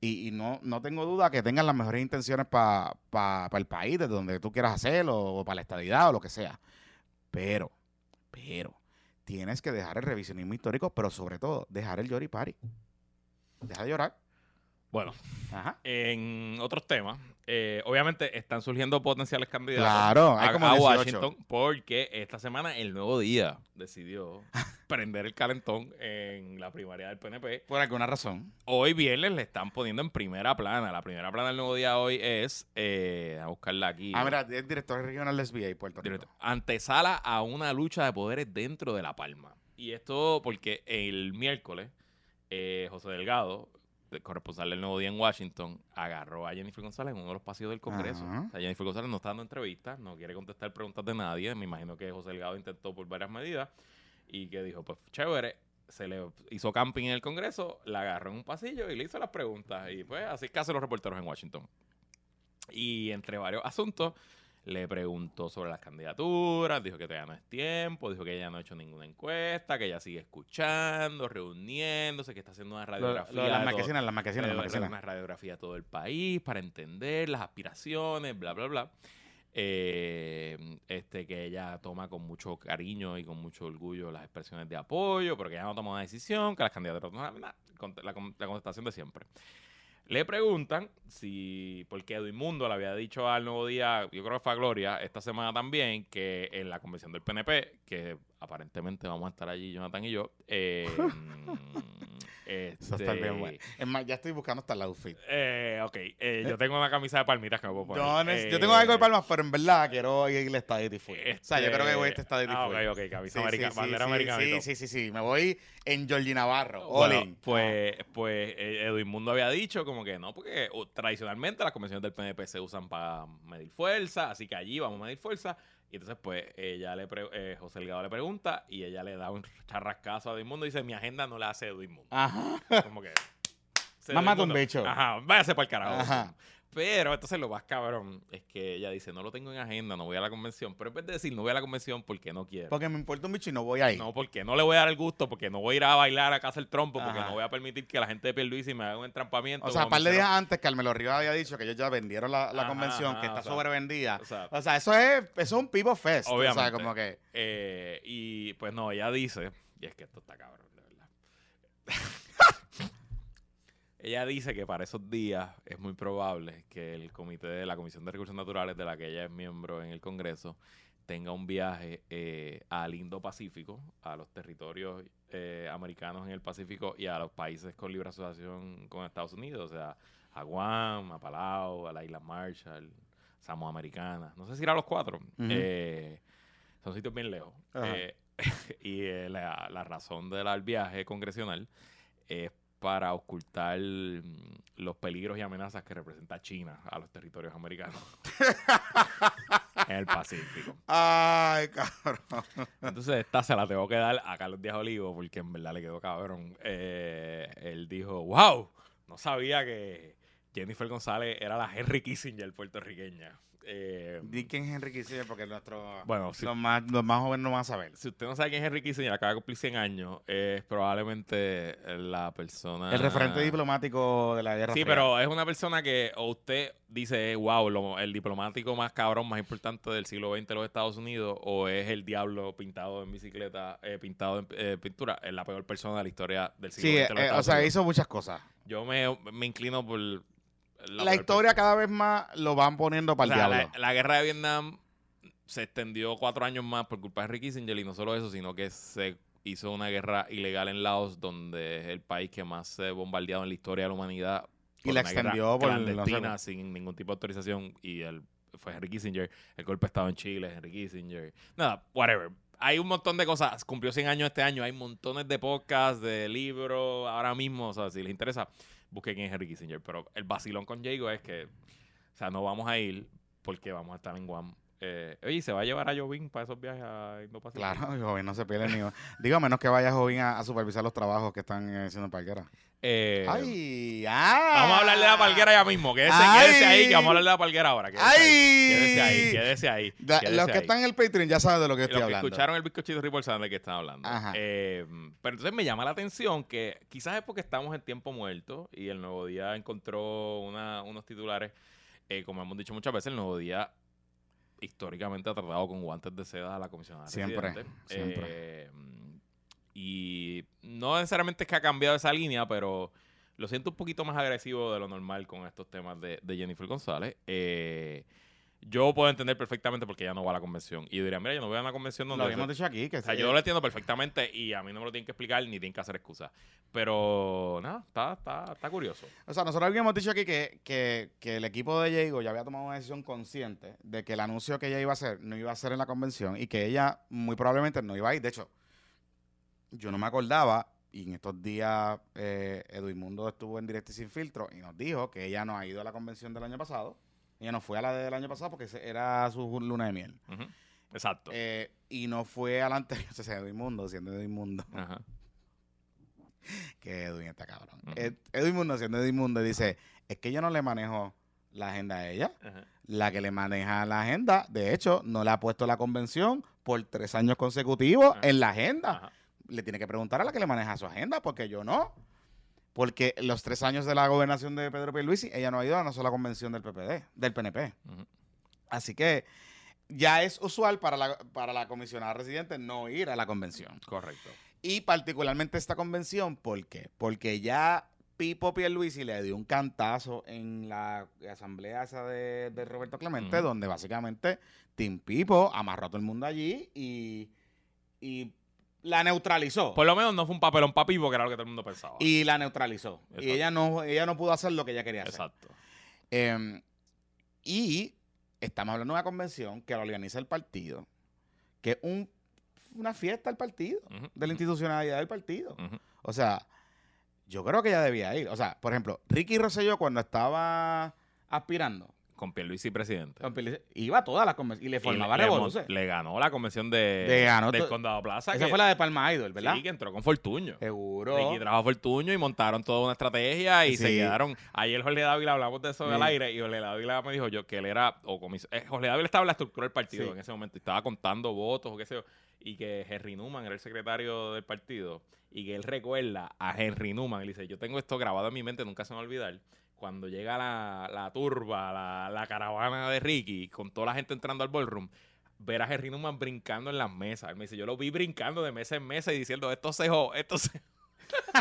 Y, y no, no tengo duda que tengan las mejores intenciones para el país, desde donde tú quieras hacerlo, o para la estadidad, o lo que sea. Pero, pero, tienes que dejar el revisionismo histórico, pero sobre todo, dejar el Yori Party. Deja de llorar. Bueno, Ajá. en otros temas, eh, obviamente están surgiendo potenciales candidatos Claro, hay como a 18. Washington porque esta semana el nuevo día decidió prender el calentón en la primaria del PNP. Por alguna razón. Hoy viernes le están poniendo en primera plana. La primera plana del nuevo día hoy es, eh, a buscarla aquí. Ah, mira, es director regional de SBA Puerto Rico. Antesala a una lucha de poderes dentro de La Palma. Y esto porque el miércoles, eh, José Delgado, el corresponsal del Nuevo Día en Washington, agarró a Jennifer González en uno de los pasillos del Congreso. Ajá. O sea, Jennifer González no está dando entrevistas, no quiere contestar preguntas de nadie. Me imagino que José Delgado intentó por varias medidas y que dijo, pues chévere, se le hizo camping en el Congreso, la agarró en un pasillo y le hizo las preguntas. Y pues así es que hacen los reporteros en Washington. Y entre varios asuntos, le preguntó sobre las candidaturas, dijo que todavía no es tiempo, dijo que ella no ha hecho ninguna encuesta, que ella sigue escuchando, reuniéndose, que está haciendo una radiografía. lo las marquesinas, las marquesinas, las marquesinas. una radiografía de todo el país para entender las aspiraciones, bla, bla, bla. Eh, este que ella toma con mucho cariño y con mucho orgullo las expresiones de apoyo, pero que ella no toma una decisión, que las candidaturas no la, con- la contestación de siempre. Le preguntan si, porque Edwin Mundo le había dicho al Nuevo Día, yo creo que fue a Gloria, esta semana también, que en la convención del PNP, que aparentemente vamos a estar allí, Jonathan y yo, eh, Eso está bien este, bueno. Es más, ya estoy buscando hasta el outfit. eh, ok, eh, yo tengo una camisa de palmitas que me puedo poner. Yo, nes- Eh, yo tengo algo de palmas, pero en verdad quiero ir al Stadity Full. o sea, yo creo que voy a este Stadity ah, Full. ok, ok, camisa Sí, americana, sí, sí, bandera sí, americana Sí, sí, sí, sí. Me voy en Georgie Navarro. Bueno, pues, pues eh, Edwin Mundo había dicho como que no, porque uh, tradicionalmente las convenciones del PNP se usan para medir fuerza, así que allí vamos a medir fuerza. Y entonces, pues, ella le pre- eh, José Delgado le pregunta y ella le da un charrascazo a Edwin Mundo y dice, mi agenda no la hace Edwin Mundo. Ajá. Como que... Mamá un bicho. Ajá, váyase para el carajo. Ajá. Pero entonces lo más cabrón es que ella dice, no lo tengo en agenda, no voy a la convención. Pero en vez de decir, no voy a la convención porque no quiero. Porque me importa un bicho y no voy ahí. No, porque no le voy a dar el gusto, porque no voy a ir a bailar a casa el trompo, porque Ajá. no voy a permitir que la gente de Pierluisi me haga un entrampamiento. o sea, un par de días antes, Carmelo Rivas había dicho que ellos ya vendieron la, la Ajá, convención, que está o sea, sobrevendida. o sea, O sea, eso es, eso es un Pipo Fest. O sea, Obviamente. como que. eh, y pues no, ella dice, y es que esto está cabrón, de verdad. Ella dice que para esos días es muy probable que el comité de la Comisión de Recursos Naturales, de la que ella es miembro en el Congreso, tenga un viaje eh, al Indo-Pacífico, a los territorios eh, americanos en el Pacífico y a los países con libre asociación con Estados Unidos, o sea, a Guam, a Palau, a la Isla Marshall, Samoa Americana, no sé si ir a los cuatro. Eh, son sitios bien lejos. Y la, la razón del viaje congresional es para ocultar mm, los peligros y amenazas que representa China a los territorios americanos en el Pacífico. Ay, cabrón. Entonces, esta se la tengo que dar a Carlos Díaz Olivo porque en verdad le quedó cabrón. Eh, él dijo, wow, no sabía que Jennifer González era la Henry Kissinger puertorriqueña. Eh, Di quién es Henry Kissinger porque nuestro, bueno, si, los, más, los más jóvenes no van a saber. si usted no sabe quién es Henry Kissinger, acaba de cumplir 100 años, es probablemente la persona... El referente diplomático de la guerra Sí, Fría. pero es una persona que o usted dice, wow, lo- el diplomático más cabrón, más importante del siglo XX de los Estados Unidos, o es el diablo pintado en bicicleta, eh, pintado en eh, pintura, es la peor persona de la historia del siglo Sí, XX de los eh, o sea, Unidos. hizo muchas cosas. Yo me, me inclino por... La, historia cada vez más lo van poniendo O para el diablo. la, la guerra de Vietnam se extendió cuatro años más por culpa de Henry Kissinger y no solo eso, sino que se hizo una guerra ilegal en Laos, donde es el país que más se ha bombardeado en la historia de la humanidad. Y la extendió por, no sé, clandestina, sin ningún tipo de autorización. Y el, fue Henry Kissinger. El golpe estaba en Chile, Henry Kissinger. Nada, whatever. Hay un montón de cosas. Cumplió 100 años este año. Hay montones de podcasts, de libros. Ahora mismo, o sea, si les interesa, busquen quién es Henry Kissinger. Pero el vacilón con Jago es que, o sea, no vamos a ir porque vamos a estar en Guam. Eh, oye, ¿y ¿se va a llevar a Jovín para esos viajes a Indo-Pacífico? Claro, joven, no se pierde ni. Digo, a menos que vaya joven a, a supervisar los trabajos que están eh, haciendo en Parquera. Eh, ¡Ay! ¡Ah! Vamos a hablar de la palguera ya mismo. Quédese, quédese ahí, que vamos a hablar de la palguera ahora. Quédese ahí. ¡Ay! Quédese ahí, quédese ahí. Da- quédese los que ahí. están en el Patreon ya saben de lo que Los estoy que hablando. escucharon el bizcochito Ripple saben de qué están hablando. Ajá. Eh, pero entonces me llama la atención que quizás es porque estamos en tiempo muerto y el Nuevo Día encontró una- unos titulares, como hemos dicho muchas veces, el Nuevo Día históricamente ha tratado con guantes de seda a la comisionada Siempre, siempre. Eh, y no necesariamente es que ha cambiado esa línea, pero lo siento un poquito más agresivo de lo normal con estos temas de, de Jennifer González. Eh, yo puedo entender perfectamente porque ella no va a la convención. Y yo diría, mira, yo no voy a una convención Lo donde... habíamos dicho aquí. Que O sea, sí, yo lo entiendo perfectamente y a mí no me lo tienen que explicar ni tienen que hacer excusas. Pero, nada, está, está, está curioso. O sea, nosotros habíamos dicho aquí que, que, que el equipo de Diego ya había tomado una decisión consciente de que el anuncio que ella iba a hacer no iba a ser en la convención y que ella muy probablemente no iba a ir. De hecho, yo no me acordaba y en estos días eh, Edwin Mundo estuvo en Directo y Sin Filtro y nos dijo que ella no ha ido a la convención del año pasado. Ella no fue a la del año pasado porque era su luna de miel. Exacto. Eh, y no fue a la anterior. O sea, Edwin Mundo, siendo Edwin Mundo. Ajá. que Edwin está cabrón. Edwin Mundo, siendo Edwin Mundo, dice, es que yo no le manejo la agenda a ella. Ajá. La que le maneja la agenda, de hecho, no le ha puesto la convención por tres años consecutivos Ajá. en la agenda. Ajá. Le tiene que preguntar a la que le maneja su agenda, porque yo no. Porque los tres años de la gobernación de Pedro Pierluisi, ella no ha ido a una sola convención del PPD, del PNP. Así que ya es usual para la, para la comisionada residente no ir a la convención. Correcto. Y particularmente esta convención, ¿por qué? Porque ya Pipo Pierluisi le dio un cantazo en la asamblea esa de, de Roberto Clemente, donde básicamente Tim Pipo amarró a todo el mundo allí y, y la neutralizó. Por lo menos no fue un papelón papi porque era lo que todo el mundo pensaba. y la neutralizó. Exacto. Y ella no, ella no pudo hacer lo que ella quería hacer. Exacto. Eh, y estamos hablando de una convención que la organiza el partido, que es un- una fiesta del partido, de la institucionalidad del partido. O sea, yo creo que ella debía ir. O sea, por ejemplo, Ricky Rosselló cuando estaba aspirando, Con Pierluisi presidente. con Pili- iba a todas las convenciones y le Y formaba le, le, le ganó la convención de, Le ganó del Condado Plaza. Esa que- fue la de Palma Idol, ¿verdad? Sí, que entró con Fortuño. Seguro. Ricky trajo a Fortuño y montaron toda una estrategia y se quedaron. Ayer Jorge Dávila hablamos de eso Sí. al aire y Jorge Dávila me dijo yo que él era. O comis- eh, Jorge Dávila estaba en la estructura del partido Sí. en ese momento y estaba contando votos o qué sé yo. Y que Henry Newman era el secretario del partido y que él recuerda a Henry Newman. Él dice: Yo tengo esto grabado en mi mente, nunca se me va a olvidar. Cuando llega la, la turba, la, la caravana de Ricky, con toda la gente entrando al ballroom, ver a Henry Newman brincando en las mesas. Él me dice, yo lo vi brincando de mesa en mesa y diciendo, esto se jo, esto se que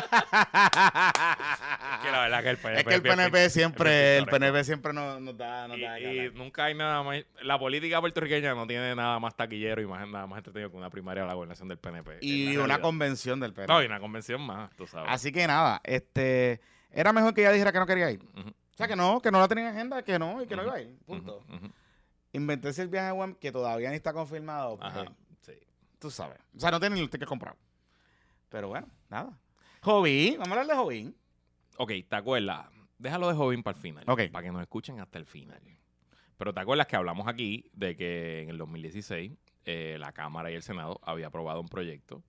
la verdad que el PNP es que el PNP siempre, el. PNP siempre nos, nos da, nos Y, da y nunca hay nada más. La política puertorriqueña no tiene nada más taquillero y más, nada más entretenido que una primaria de la gobernación del PNP. Y es una realidad. convención del PNP. No, y una convención más, tú sabes. Así que nada, este era mejor que ella dijera que no quería ir. O sea, que no, que no la tenía en agenda, que no, y que no iba a ir. Punto. Ujú. Inventarse el viaje a Guam, que todavía ni está confirmado. porque Ajá, sí. Tú sabes. O sea, no tiene ni el ticket comprado. Pero bueno, nada. Jovín, vamos a hablar de Jovín. Ok, ¿te acuerdas? Déjalo de joven para el final. Ok. Para que nos escuchen hasta el final. Pero ¿te acuerdas que hablamos aquí de que en el 2016 eh, la Cámara y el Senado había aprobado un proyecto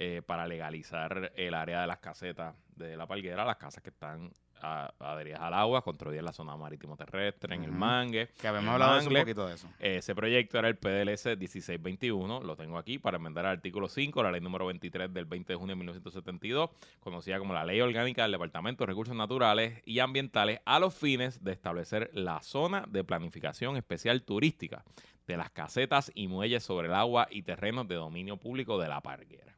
eh, para legalizar el área de las casetas de la palguera, las casas que están a- adheridas al agua, construidas en la zona marítimo terrestre, en el mangue. Que habíamos hablado un poquito de eso. Ese proyecto era el PDLS 1621, lo tengo aquí para enmendar el artículo 5, la ley número 23 del 20 de junio de 1972, conocida como la Ley Orgánica del Departamento de Recursos Naturales y Ambientales, a los fines de establecer la zona de planificación especial turística de las casetas y muelles sobre el agua y terrenos de dominio público de la parguera.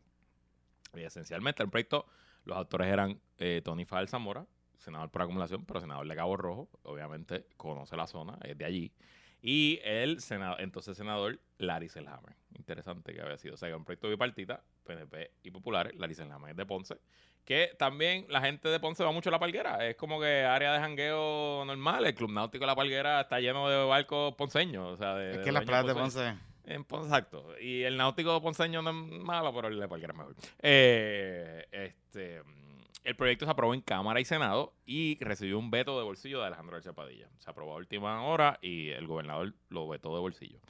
Y esencialmente el proyecto, los autores eran eh, Tony Fadel Zamora, senador por acumulación, pero senador de Cabo Rojo, obviamente conoce la zona, es de allí. Y el senador, entonces senador Larry Selhammer. Interesante que había sido. O sea, que un proyecto bipartita, PNP y populares. Larry Selhammer es de Ponce. Que también la gente de Ponce va mucho a la palguera. Es como que área de jangueo normal. El Club Náutico de la Palguera está lleno de barcos ponceños. O sea, de, Es de que las dueños playas de. Ponce. En Ponce, exacto. Y el náutico ponceño no es malo, pero el de cualquiera es mejor. Eh, este, el proyecto se aprobó en Cámara y Senado y recibió un veto de bolsillo de Alejandro García Padilla. Se aprobó a última hora y el gobernador lo vetó de bolsillo.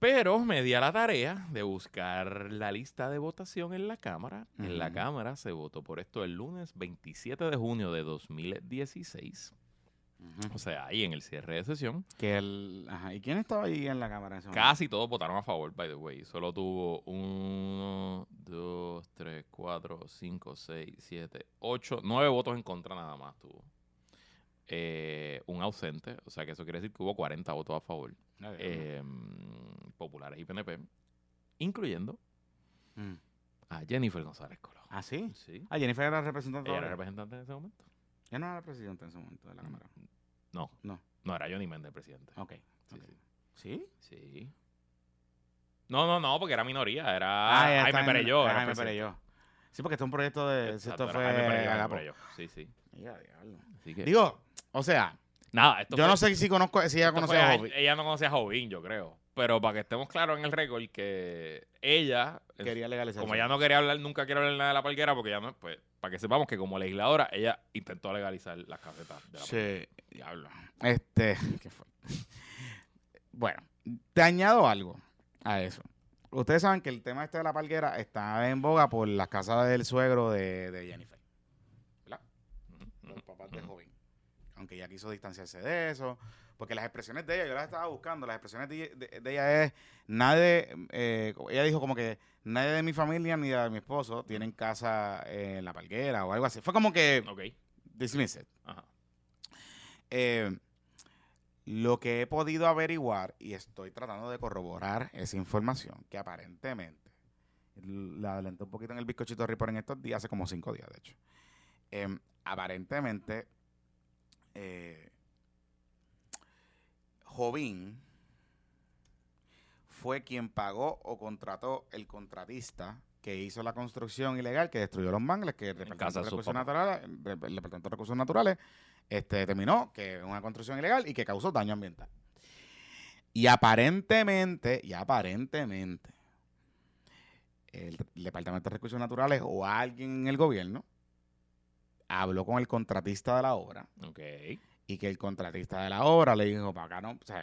Pero me di a la tarea de buscar la lista de votación en la Cámara. En la. Cámara se votó por esto el lunes 27 de junio de 2016. O sea, ahí en el cierre de sesión. Que el, ajá. ¿Y quién estaba ahí en la cámara? Casi todos votaron a favor, by the way. Solo tuvo uno, dos, tres, cuatro, cinco, seis, siete, ocho, nueve votos en contra nada más tuvo. Eh, un ausente, o sea que eso quiere decir que hubo 40 votos a favor. Ok. Eh, populares y PNP, incluyendo Mm. a Jennifer González Colón. ¿Ah, sí? Sí. Ah, Jennifer era representante. Ella era representante en ese momento. Ya no era presidente en ese momento de la cámara. No. No. No, era Johnny Méndez el presidente. Ok. Sí, ok. sí. ¿Sí? Sí. No, no, no, porque era minoría. Era ya Jaime Perelló. ah, Jaime. Perelló. Sí, porque este es un proyecto de... Exacto, esto fue... Jaime. Perelló. Sí, sí. Mira, que- Digo, o sea, Nada, esto yo fue- no sé si conozco, si ella esto conoce fue a Jovi. Ella no conocía a Jovín, yo creo. Pero para que estemos claros en el récord, que ella, Quería legalizar. como ella no quería hablar, nunca quiere hablar nada de la palguera, porque ya no, pues, para que sepamos que como legisladora, ella intentó legalizar las casetas de la. Sí, diablo. Este, ¿qué fue? Bueno, te añado algo a eso. Ustedes saben que el tema este de la palguera está en boga por las casas del suegro de, de Jennifer. ¿Verdad? Los papás de joven. Aunque ella quiso distanciarse de eso. Porque las expresiones de ella, yo las estaba buscando, las expresiones de, de- de ella es, nadie, eh, ella dijo como que nadie de mi familia ni de mi esposo tienen casa en la palguera o algo así. Fue como que Ok. dismissed. Ajá. Eh, lo que he podido averiguar, y estoy tratando de corroborar esa información, que aparentemente, la adelanté un poquito en el bizcochito report en estos días, hace como cinco días, de hecho. Em, aparentemente, eh, Jovín fue quien pagó o contrató el contratista que hizo la construcción ilegal que destruyó los mangles, que el Departamento de Recursos. Naturales, el Departamento de Recursos Naturales este, determinó que es una construcción ilegal y que causó daño ambiental. Y aparentemente, y aparentemente, el, Departamento de Recursos Naturales o alguien en el gobierno habló con el contratista de la obra Ok. Y que el contratista de la obra le dijo, para acá no, o sea,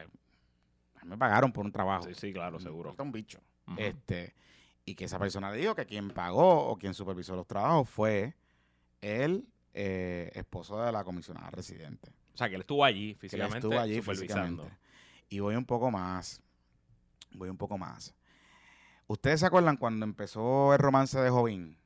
a mí me pagaron por un trabajo. Sí, sí, claro, Me seguro. falta un bicho. Este, y que esa persona le dijo que quien pagó o quien supervisó los trabajos fue el eh, esposo de la comisionada residente. O sea, que él estuvo allí Que él físicamente estuvo allí supervisando. físicamente. Y voy un poco más. Voy un poco más. ¿Ustedes se acuerdan cuando empezó el romance de Jovín?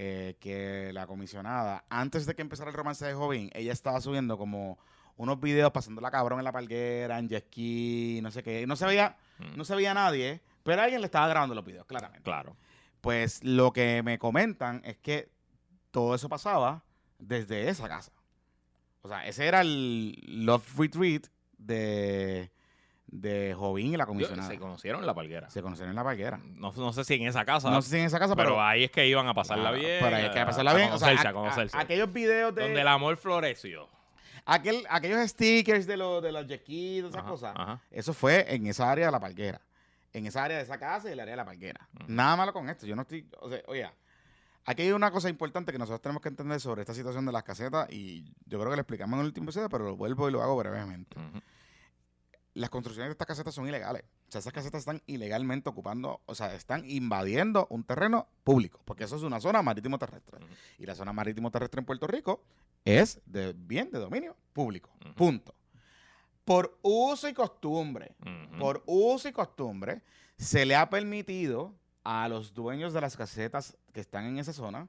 Eh, que la comisionada, antes de que empezara el romance de Jovín, ella estaba subiendo como unos videos pasando la cabrón en la palguera, en jet ski, no sé qué. No se veía, Mm. no se veía nadie, pero alguien le estaba grabando los videos, claramente. Claro. Pues lo que me comentan es que todo eso pasaba desde esa casa. O sea, ese era el Love Retreat de, de Jovín y la comisionada. Se conocieron en la palguera. Se conocieron en la palguera. No, no sé si en esa casa, No sé si en esa casa, pero, pero, ahí es que iban a pasarla bien. Pero ahí es que a- pasarla a bien. O sea, a- a conocerse. a- aquellos videos de. Donde el amor floreció. aquel, aquellos stickers de, los de los de esas Ajá, cosas. ajá. Eso fue en esa área de la palguera. En esa área de esa casa y el área de la palguera. Nada malo con esto. Yo no estoy. O sea, oye, aquí hay una cosa importante que nosotros tenemos que entender sobre esta situación de las casetas. Y yo creo que lo explicamos en el último episodio, pero lo vuelvo y lo hago brevemente. Ujú. Las construcciones de estas casetas son ilegales. O sea, esas casetas están ilegalmente ocupando, o sea, están invadiendo un terreno público, porque eso es una zona marítimo terrestre. Y la zona marítimo terrestre en Puerto Rico es de bien de dominio público. Punto. Por uso y costumbre, por uso y costumbre, se le ha permitido a los dueños de las casetas que están en esa zona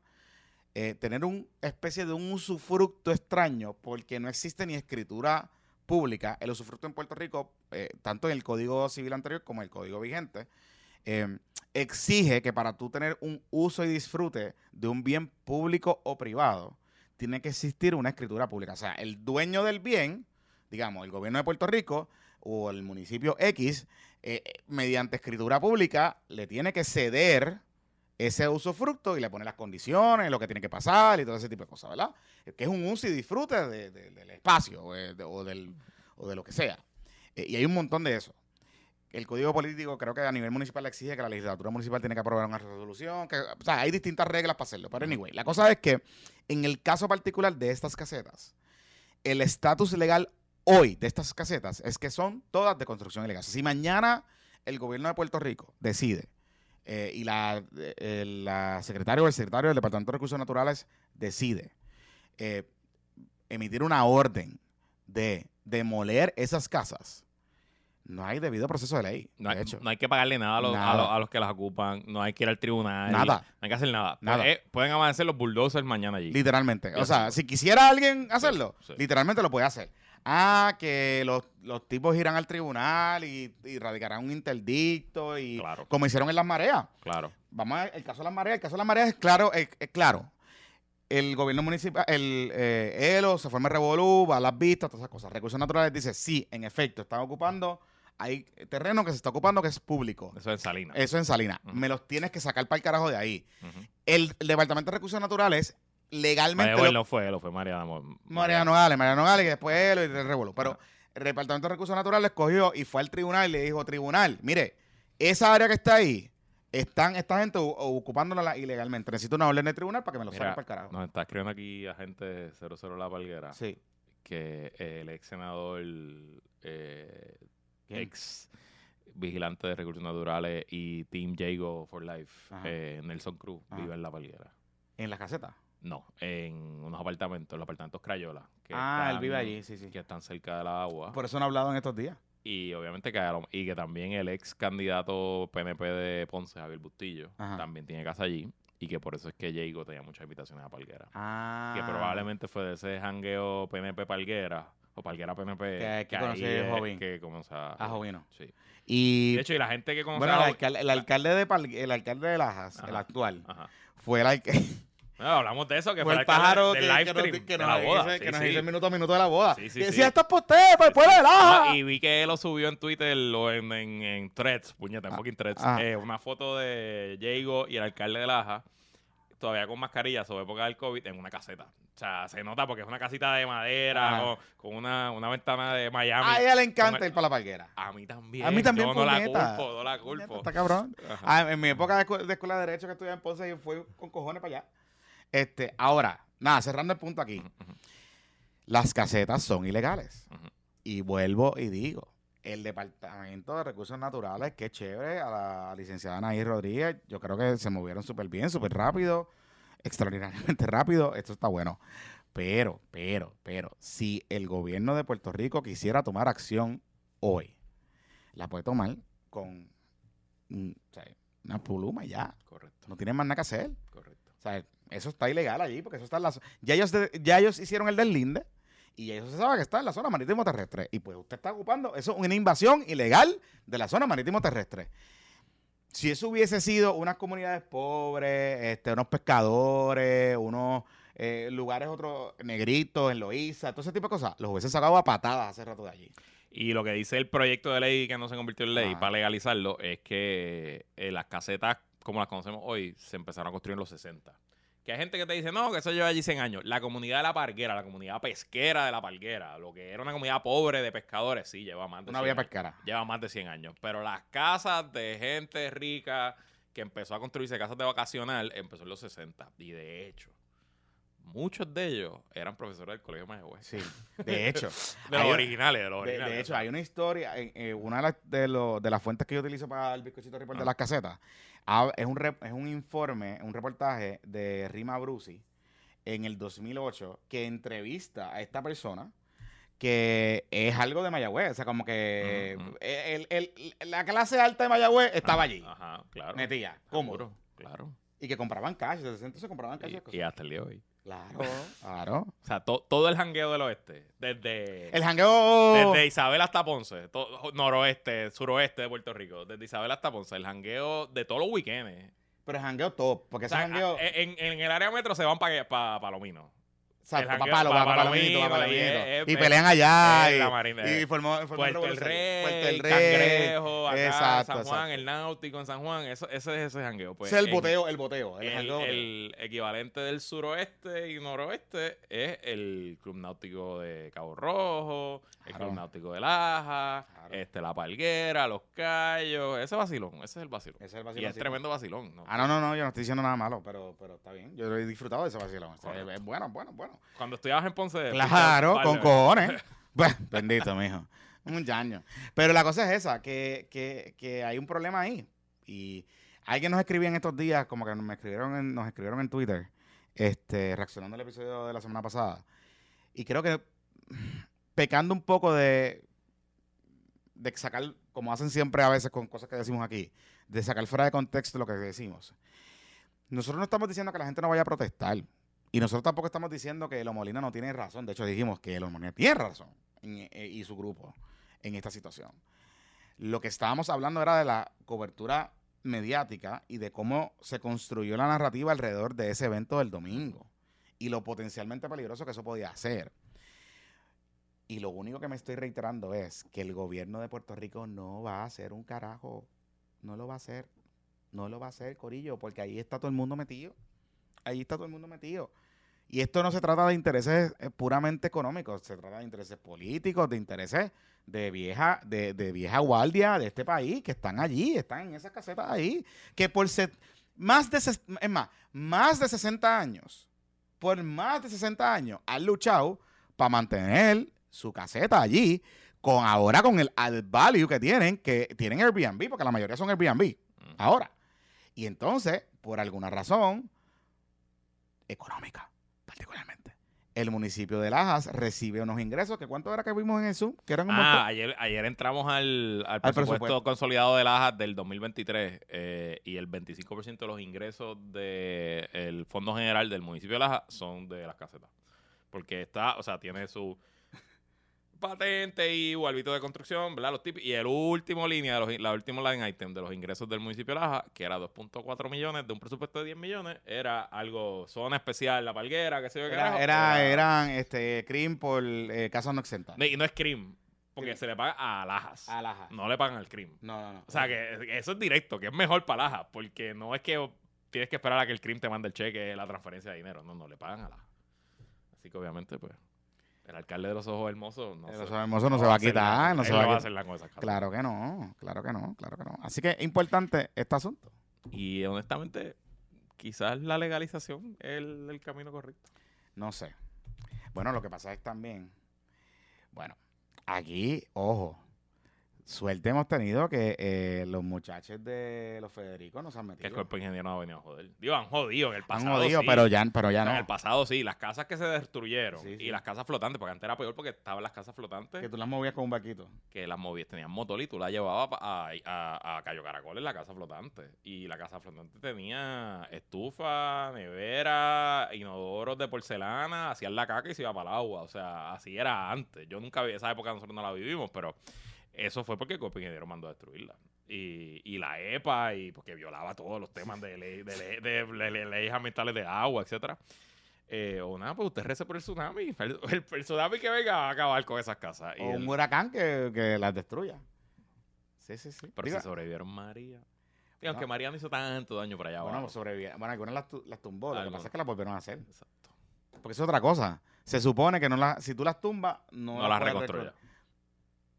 eh, tener una especie de un usufructo extraño porque no existe ni escritura pública. El usufructo en Puerto Rico, eh, tanto en el Código Civil anterior como en el Código vigente, eh, exige que para tú tener un uso y disfrute de un bien público o privado, tiene que existir una escritura pública. O sea, el dueño del bien, digamos, el gobierno de Puerto Rico o el municipio X, eh, eh, mediante escritura pública, le tiene que ceder ese usufructo y le pone las condiciones, lo que tiene que pasar y todo ese tipo de cosas, ¿verdad? Que es un uso y disfrute de- de- del espacio eh, de- o, del, o de lo que sea. Eh, y hay un montón de eso. El código político creo que a nivel municipal exige que la legislatura municipal tiene que aprobar una resolución. Que, o sea, hay distintas reglas para hacerlo. Pero anyway, la cosa es que en el caso particular de estas casetas, el estatus legal hoy de estas casetas es que son todas de construcción ilegal. Si mañana el gobierno de Puerto Rico decide eh, y la, eh, la secretaria o el secretario del Departamento de Recursos Naturales decide eh, emitir una orden de demoler esas casas, no hay debido proceso de ley. No de hay, hecho. no hay que pagarle nada a los, a los- a los que las ocupan, no hay que ir al tribunal. Nada. No hay que hacer nada. Nada. Pues, pueden amanecer los bulldozers mañana allí. Literalmente. O sea, si quisiera alguien hacerlo, sí. literalmente lo puede hacer. Ah, que los, los tipos irán al tribunal y, y radicarán un interdicto y Claro. como hicieron en las mareas. Claro. Vamos a el caso de las mareas, el caso de las mareas es claro, es, es claro. El gobierno municipal, el eh, ELO, se forma Revolú, va a las vistas, todas esas cosas. Recursos Naturales dice, sí, en efecto, están ocupando, hay terreno que se está ocupando que es público. Eso es Salinas. Eso en Salinas. Me los tienes que sacar para el carajo de ahí. El, el Departamento de Recursos Naturales legalmente... Vaya, lo- no fue, lo fue Mariana. Mo- Mariano Gales, Mariano Gales, y después el revolú. Pero el Departamento de Recursos Naturales cogió y fue al tribunal y le dijo, tribunal, mire, esa área que está ahí, están esta gente ocupándola ilegalmente. Necesito una orden de tribunal para que me lo saquen para el carajo. Nos está escribiendo aquí agente 00 La Palguera Sí. que el ex senador, eh, ex vigilante de recursos naturales y Team Jago for Life, eh, Nelson Cruz, Ajá. vive en La Palguera. En la caseta. No, en unos apartamentos, los apartamentos Crayola. Que ah, él están- vive allí, sí, sí. Que están cerca de la agua. Por eso no he hablado en estos días. Y obviamente que, a y que también el ex candidato PNP de Ponce, Javier Bustillo, Ajá. también tiene casa allí. Y que por eso es que Jago tenía muchas invitaciones a Palguera. Ah. Que probablemente fue de ese jangueo PNP Palguera, o Palguera PNP, Que- que a Jovín. que comienza A Ah, Jovino. Sí. Y... De hecho, y la gente que conoce bueno, a el alcalde, el alcalde de Pal- el alcalde de Lajas, el Ajá. actual, Ajá. fue el alcalde... No, hablamos de eso, que fue el pájaro del live stream que de nos la Sí, que nos hizo el minuto a minuto de la boda. Sí, sí, y sí. decía, esto es para usted, para el pueblo de. No, y vi que él lo subió en Twitter o en, en, en threads, puñeta, en Ah, fucking threads, ah. eh, una foto de Jago y el alcalde de Laja, todavía con mascarilla sobre época del COVID, en una caseta. O sea, se nota porque es una casita de madera, Ajá. con, una, una ventana de Miami. A ella le encanta ir para la palguera. A mí también. A mí también, Yo no la culpo, no la culpo. Está cabrón. Ah, en mi época de, escu- de escuela de derecho que estudiaba en Ponce, yo fui con cojones para allá. Este, ahora, nada, cerrando el punto aquí. Las casetas son ilegales. Y vuelvo y digo, el Departamento de Recursos Naturales, qué chévere, a la licenciada Anaí Rodríguez, yo creo que se movieron súper bien, súper rápido, extraordinariamente rápido, esto está bueno. Pero, pero, pero, si el gobierno de Puerto Rico quisiera tomar acción hoy, la puede tomar con mm, o sea, una pluma ya. Correcto, No tienen más nada que hacer. correcto. O sea, eso está ilegal allí, porque eso está en la ya ellos ya ellos hicieron el deslinde y eso se sabe que está en la zona marítimo terrestre. Y pues usted está ocupando, eso es una invasión ilegal de la zona marítimo terrestre. Si eso hubiese sido unas comunidades pobres, este, unos pescadores, unos eh, lugares otros negritos en Loíza, todo ese tipo de cosas, los hubiese sacado a patadas hace rato de allí. Y lo que dice el proyecto de ley que no se convirtió en ley Ah. para legalizarlo es que eh, las casetas, como las conocemos hoy, se empezaron a construir en los 60. Que hay gente que te dice, no, que eso lleva allí 100 años. La comunidad de la parguera, la comunidad pesquera de la parguera, lo que era una comunidad pobre de pescadores, sí, lleva más de Una 100 vía años. pescara. Lleva más de 100 años. Pero las casas de gente rica que empezó a construirse casas de vacacional empezó en los 60. Y de hecho, muchos de ellos eran profesores del Colegio Mayagüez. Sí, de hecho. De los originales, de los De, originales. de hecho, hay una historia, en una de las, de, lo- de las fuentes que yo utilizo para el bizcochito report de Ah. las casetas, es un, rep- es un informe, un reportaje de Rima Brusi, en el 2008 que entrevista a esta persona que es algo de Mayagüez. O sea, como que Ujú. el- el- el- la clase alta de Mayagüez estaba allí, Ajá, claro. metía, cómodo. Claro. Y que compraban cash, entonces compraban cash. Y, y hasta el día de hoy. Claro, claro. O sea, to- todo el jangueo del oeste, desde, El jangueo... desde Isabel hasta Ponce, to- noroeste, suroeste de Puerto Rico, desde Isabel hasta Ponce, el jangueo de todos los weekends. Pero el jangueo top, porque O ese sea, jangueo... a- en, en el área metro se van para Palomino. Exacto, el pa' jangueo palo, pa' pa' Palomino, palomito, pa' y palomito. es- Y es- pelean allá. es Y, la Marina- y formó, formó Puerto el. Rey, Puerto el Rey. Cangrejo, acá Exacto, San Juan, exacto. el Náutico en San Juan, eso, ese es ese jangueo. Pues, es el boteo, el boteo. El, El, jangueo el equivalente del suroeste y noroeste es el Club Náutico de Cabo Rojo, el Claro. Club Náutico de Laja, Claro. este, La Palguera, Los Cayos, ese vacilón, ese es el vacilón. Ese es el y vacilón, es sí. tremendo vacilón. ¿no? Ah, no, no, no, yo no estoy diciendo nada malo, pero, pero está bien. Yo he disfrutado de ese vacilón. Correcto. es bueno, bueno, bueno. Cuando estudiabas en Ponce... Claro, con cojones. Bueno, bendito, mijo. Un yaño. Pero la cosa es esa, que, que, que hay un problema ahí. Y alguien nos escribía en estos días, como que nos escribieron en, nos escribieron en Twitter, este, reaccionando al episodio de la semana pasada. Y creo que pecando un poco de, de sacar, como hacen siempre a veces con cosas que decimos aquí, de sacar fuera de contexto lo que decimos. Nosotros no estamos diciendo que la gente no vaya a protestar. Y nosotros tampoco estamos diciendo que Elo Molina no tiene razón. De hecho, dijimos que Elo Molina tiene razón eh, y su grupo en esta situación. Lo que estábamos hablando era de la cobertura mediática y de cómo se construyó la narrativa alrededor de ese evento del domingo y lo potencialmente peligroso que eso podía hacer. Y lo único que me estoy reiterando es que el gobierno de Puerto Rico no va a hacer un carajo. No lo va a hacer. No lo va a hacer, Corillo, porque ahí está todo el mundo metido. Ahí está todo el mundo metido. Y esto no se trata de intereses eh, puramente económicos, se trata de intereses políticos, de intereses de vieja, de, de vieja guardia de este país, que están allí, están en esas casetas ahí, que por set- más de es más, más de 60 años, por más de 60 años, han luchado para mantener su caseta allí, con ahora con el added value que tienen, que tienen Airbnb, porque la mayoría son Airbnb, Ujú. ahora. Y entonces, por alguna razón económica, particularmente, el municipio de Lajas recibe unos ingresos, que ¿cuánto era que vimos en el Zoom? Que eran un Ah, ayer, ayer entramos al, al presupuesto, presupuesto. consolidado de Lajas del 2023 eh, y el 25% de los ingresos del Fondo General del municipio de Lajas son de las casetas. Porque está, o sea, tiene su patente y albito de construcción, ¿verdad? Los tipos. Y el último línea, de los, la última line item de los ingresos del municipio de Laja, que era 2.4 millones de un presupuesto de 10 millones, era algo, zona especial, la palguera, qué sé yo qué Era, carajo, era- eran este, crimen por eh, casas no exentas. No, Y no es CRIM, porque se le paga a Lajas. A Lajas. No le pagan al CRIM. No, no, no. O sea, que eso es directo, que es mejor para Lajas, porque no es que tienes que esperar a que el CRIM te mande el cheque, la transferencia de dinero. No, no, le pagan a Lajas. Así que obviamente, pues, el alcalde de los ojos hermosos no, El se- oso hermoso no se va a quitar, no se va a a hacer. Claro que no, claro que no, claro que no. Así que importante este asunto. Y honestamente, quizás la legalización es el, el camino correcto. No sé. Bueno, lo que pasa es también, bueno, aquí, ojo, suerte hemos tenido que eh, los muchachos de los Federicos nos han Que el metido. cuerpo ingeniero no ha venido a joder. Digo, han jodido en el Han pasado. jodido, sí. pero ya, pero ya En no. el pasado sí, las casas que se destruyeron Sí, sí. y las casas flotantes, porque antes era peor porque estaban las casas flotantes Que tú las movías con un vaquito. que las movías, tenían motor y tú la llevabas a, a, a Cayo Caracol en la casa flotante. Y la casa flotante tenía estufa, nevera, inodoros de porcelana, hacían la caca y se iba para el agua. O sea, así era antes. Yo nunca vi esa época, nosotros no la vivimos, pero eso fue porque el Cuerpo Ingeniero mandó a destruirla. Y, y la EPA, y porque violaba todos los temas de, ley, de, ley- de- de- de leyes ambientales de agua, etcétera. Eh, o nada, pues usted rece por el tsunami. El, el- el tsunami que venga va a acabar con esas casas. Y O el- un huracán que, que las destruya. Sí, sí, sí. pero si sobrevivieron María. Y aunque. María no hizo tanto daño para allá bueno, abajo. sobrevivieron. Bueno, algunas las, las tumbó. Lo que pasa es que las volvieron a hacer. Exacto. Porque es otra cosa. Se supone que no las, si tú las tumbas, no, No las puedes reconstruye.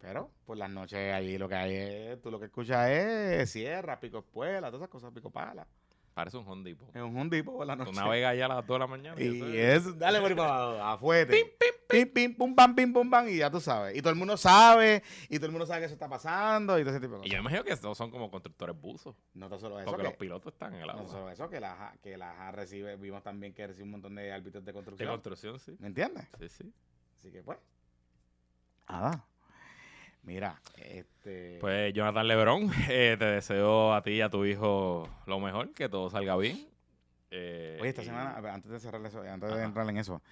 Pero por las noches allí lo que hay es, tú lo que escuchas es sierra, pico espuela, todas esas cosas, pico pala. Parece un Home Depot. Es un hundipo por la noche. Tú navegas allá a las 2 de la mañana. Y eso es- es, dale por ahí para abajo, a fuerte. Pim, pim, pim, pim, pum, pam, pim, pum, pam, y ya tú sabes. Y todo el mundo sabe, y todo el mundo sabe que eso está pasando, y todo ese tipo de Y cosas. yo me imagino que estos son como constructores buzos. No tan solo eso, Porque que, los pilotos están en el no agua. tan solo eso, que la, Ja- que la recibe, vimos también que recibe un montón de árbitros de de construcción. construcción, sí. ¿Me entiendes? Sí, sí. Así que pues. Nada. Mira, este. Pues Jonathan Lebron, eh, te deseo a ti y a tu hijo lo mejor, que todo salga bien. Eh, Oye, esta y- semana, antes de cerrar eso, antes de entrar en eso,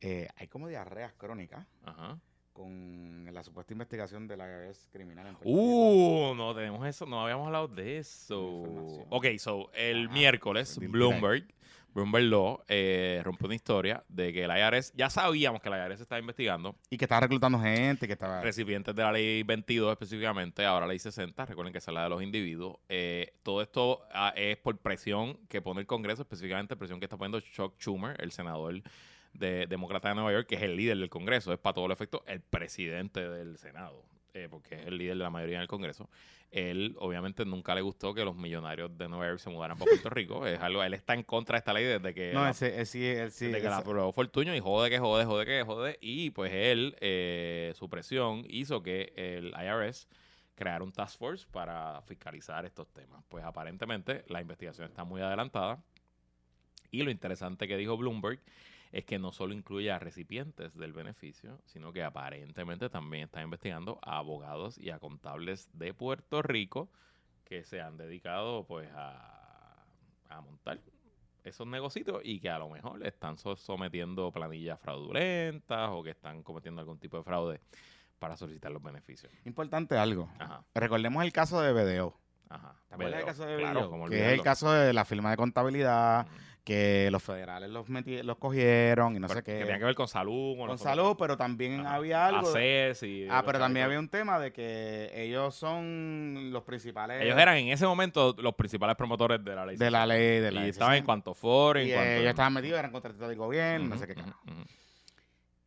eh, hay como diarreas crónicas Ajá. con la supuesta investigación de la IRS criminal en. Uh, no tenemos eso, no habíamos hablado de eso. Ok, so el Ajá. miércoles, Bloomberg, Bloomberg Law eh, rompió una historia de que la IRS, ya sabíamos que la IRS estaba investigando Y que estaba reclutando gente, que estaba. recipientes de la ley 22 específicamente, ahora ley 60, recuerden que es la de los individuos. Eh, todo esto ah, es por presión que pone el Congreso, específicamente presión que está poniendo Chuck Schumer, el senador de demócrata de Nueva York, que es el líder del Congreso, es para todo el efecto el presidente del Senado, eh, porque es el líder de la mayoría del Congreso. Él, obviamente, nunca le gustó que los millonarios de Nueva York se mudaran para Puerto Rico. Es algo, él está en contra de esta ley desde que no, la- ese, él sí. desde que la ese- aprobó Fortuño y jode que jode, jode que jode. Y pues él, eh, su presión hizo que el IRS creara un task force para fiscalizar estos temas. Pues aparentemente la investigación está muy adelantada. Y lo interesante que dijo Bloomberg es que no solo incluye a recipientes del beneficio, sino que aparentemente también está investigando a abogados y a contables de Puerto Rico que se han dedicado pues a, a montar esos negocios y que a lo mejor están so- sometiendo planillas fraudulentas o que están cometiendo algún tipo de fraude para solicitar los beneficios. Importante algo. Ajá, Recordemos el caso de BDO. ajá. ¿Te acuerdas Video, caso de claro, BDO? ¿cómo que es el caso de la firma de contabilidad. Que los federales los, meti- los cogieron y no Pero sé qué. Que tenía que ver con salud. con salud, pero también Ajá. había algo. ACES y Ah, pero también había un tema de que ellos son los principales. Ellos eran en ese momento los principales promotores de la ley. de la ley de y la ley estaban en 60. cuanto foro, en Y cuanto... ellos estaban metidos, eran contratistas del gobierno, no sé qué.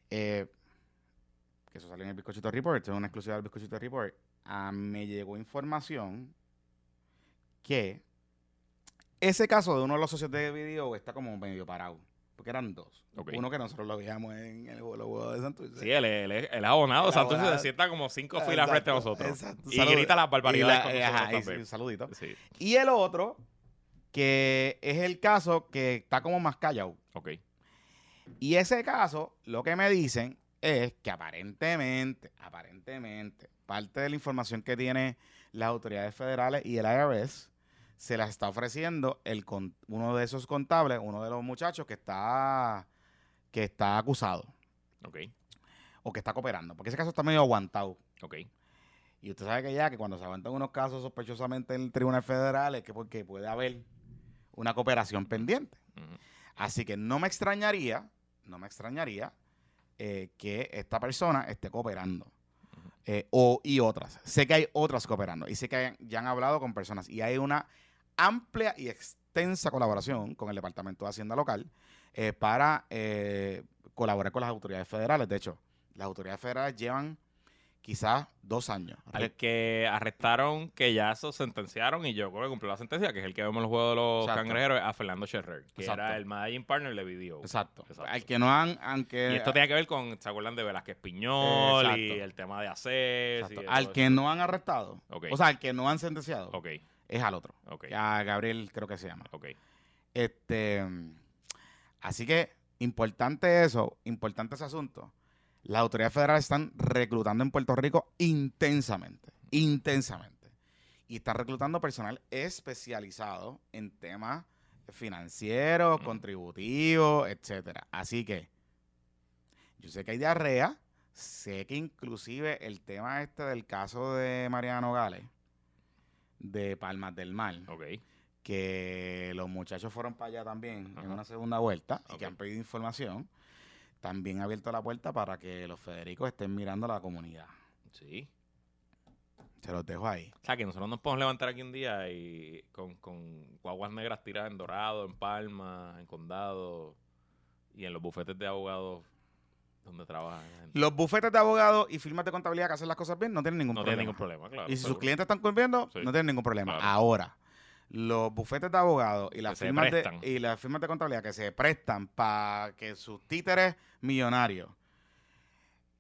Eh, que eso salió en el Bizcochito Report, es una exclusiva del Bizcochito Report. Ah, me llegó información que ese caso de uno de los socios de video está como medio parado. Porque eran dos. Uno que nosotros lo veíamos en el los huevos de Santurce. Sí, él, él, él es abonado. El Santurce se sienta como cinco filas frente a nosotros. exacto. Y grita las Y barbaridades la- con eh, nosotros ajá, y un saludito. Sí, Y el otro, que es el caso que está como más callado. ok. Y ese caso, lo que me dicen es que aparentemente, aparentemente, parte de la información que tiene las autoridades federales y el IRS se las está ofreciendo el con- uno de esos contables, uno de los muchachos que está que está acusado Ok, o que está cooperando, porque ese caso está medio aguantado. ok. Y usted sabe que ya que cuando se aguantan unos casos sospechosamente en el Tribunal Federal es que porque puede haber una cooperación pendiente. Así que no me extrañaría, no me extrañaría eh, que esta persona esté cooperando. Eh, o, y otras. Sé que hay otras cooperando. Y sé que hay- ya han hablado con personas. Y hay una amplia y extensa colaboración con el Departamento de Hacienda Local eh, para eh, colaborar con las autoridades federales. De hecho, las autoridades federales llevan quizás dos años. Al que arrestaron, que ya eso sentenciaron y yo creo que cumplió la sentencia, que es el que vemos en los juegos de los Exacto. cangrejeros, a Fernando Scherrer, que Exacto. era el managing partner de Video. Exacto. Exacto. Al que no han... Aunque, Y esto tiene que ver con, ¿se acuerdan de Velázquez Piñol y el tema de de al que eso? no han arrestado. Ok. O sea, al que no han sentenciado. Ok, Es al otro. ok, A Gabriel creo que se llama. Este, así que importante eso, importante ese asunto. Las autoridades federales están reclutando en Puerto Rico intensamente, intensamente. Y están reclutando personal especializado en temas financieros, contributivos, etcétera. Así que yo sé que hay diarrea, sé que inclusive el tema este del caso de Mariano Gales, de Palmas del Mar, Ok, que los muchachos fueron para allá también Ajá. en una segunda vuelta y que han pedido información, también ha abierto la puerta para que los Federicos estén mirando a la comunidad. sí. Se los dejo ahí. O sea, que nosotros nos podemos levantar aquí un día y con, con guaguas negras tiradas en Dorado, en Palma, en Condado y en los bufetes de abogados donde gente. Los bufetes de abogados y firmas de contabilidad que hacen las cosas bien no tienen ningún No problema. tiene ningún problema, claro. y si sus clientes están cumpliendo, Sí. no tienen ningún problema. Claro. Ahora, los bufetes de abogados y las, Que firmas de, y las firmas de contabilidad que se prestan para que sus títeres millonarios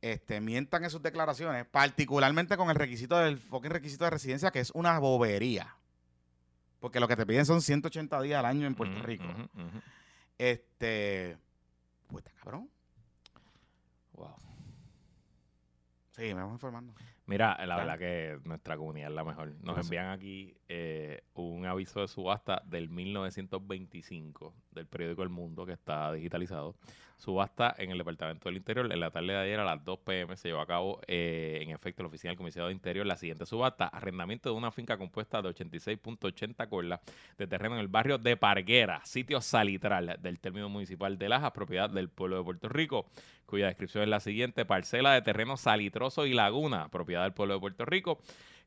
este, mientan en sus declaraciones, particularmente con el requisito del fucking requisito de residencia, que es una bobería. Porque lo que te piden son 180 días al año en Puerto Rico. Este. Pues está cabrón. Wow. Sí, me vamos informando. Mira, la verdad que nuestra comunidad es la mejor. Nos envían aquí eh, un aviso de subasta del 1925 del periódico El Mundo que está digitalizado. Subasta en el Departamento del Interior. En la tarde de ayer a las 2 pm se llevó a cabo, eh, en efecto, la oficina del comisionado de Interior la siguiente subasta. Arrendamiento de una finca compuesta de 86.80 corlas de terreno en el barrio de Parguera, sitio salitral del término municipal de Lajas, propiedad del pueblo de Puerto Rico cuya descripción es la siguiente, parcela de terreno salitroso y laguna, propiedad del pueblo de Puerto Rico,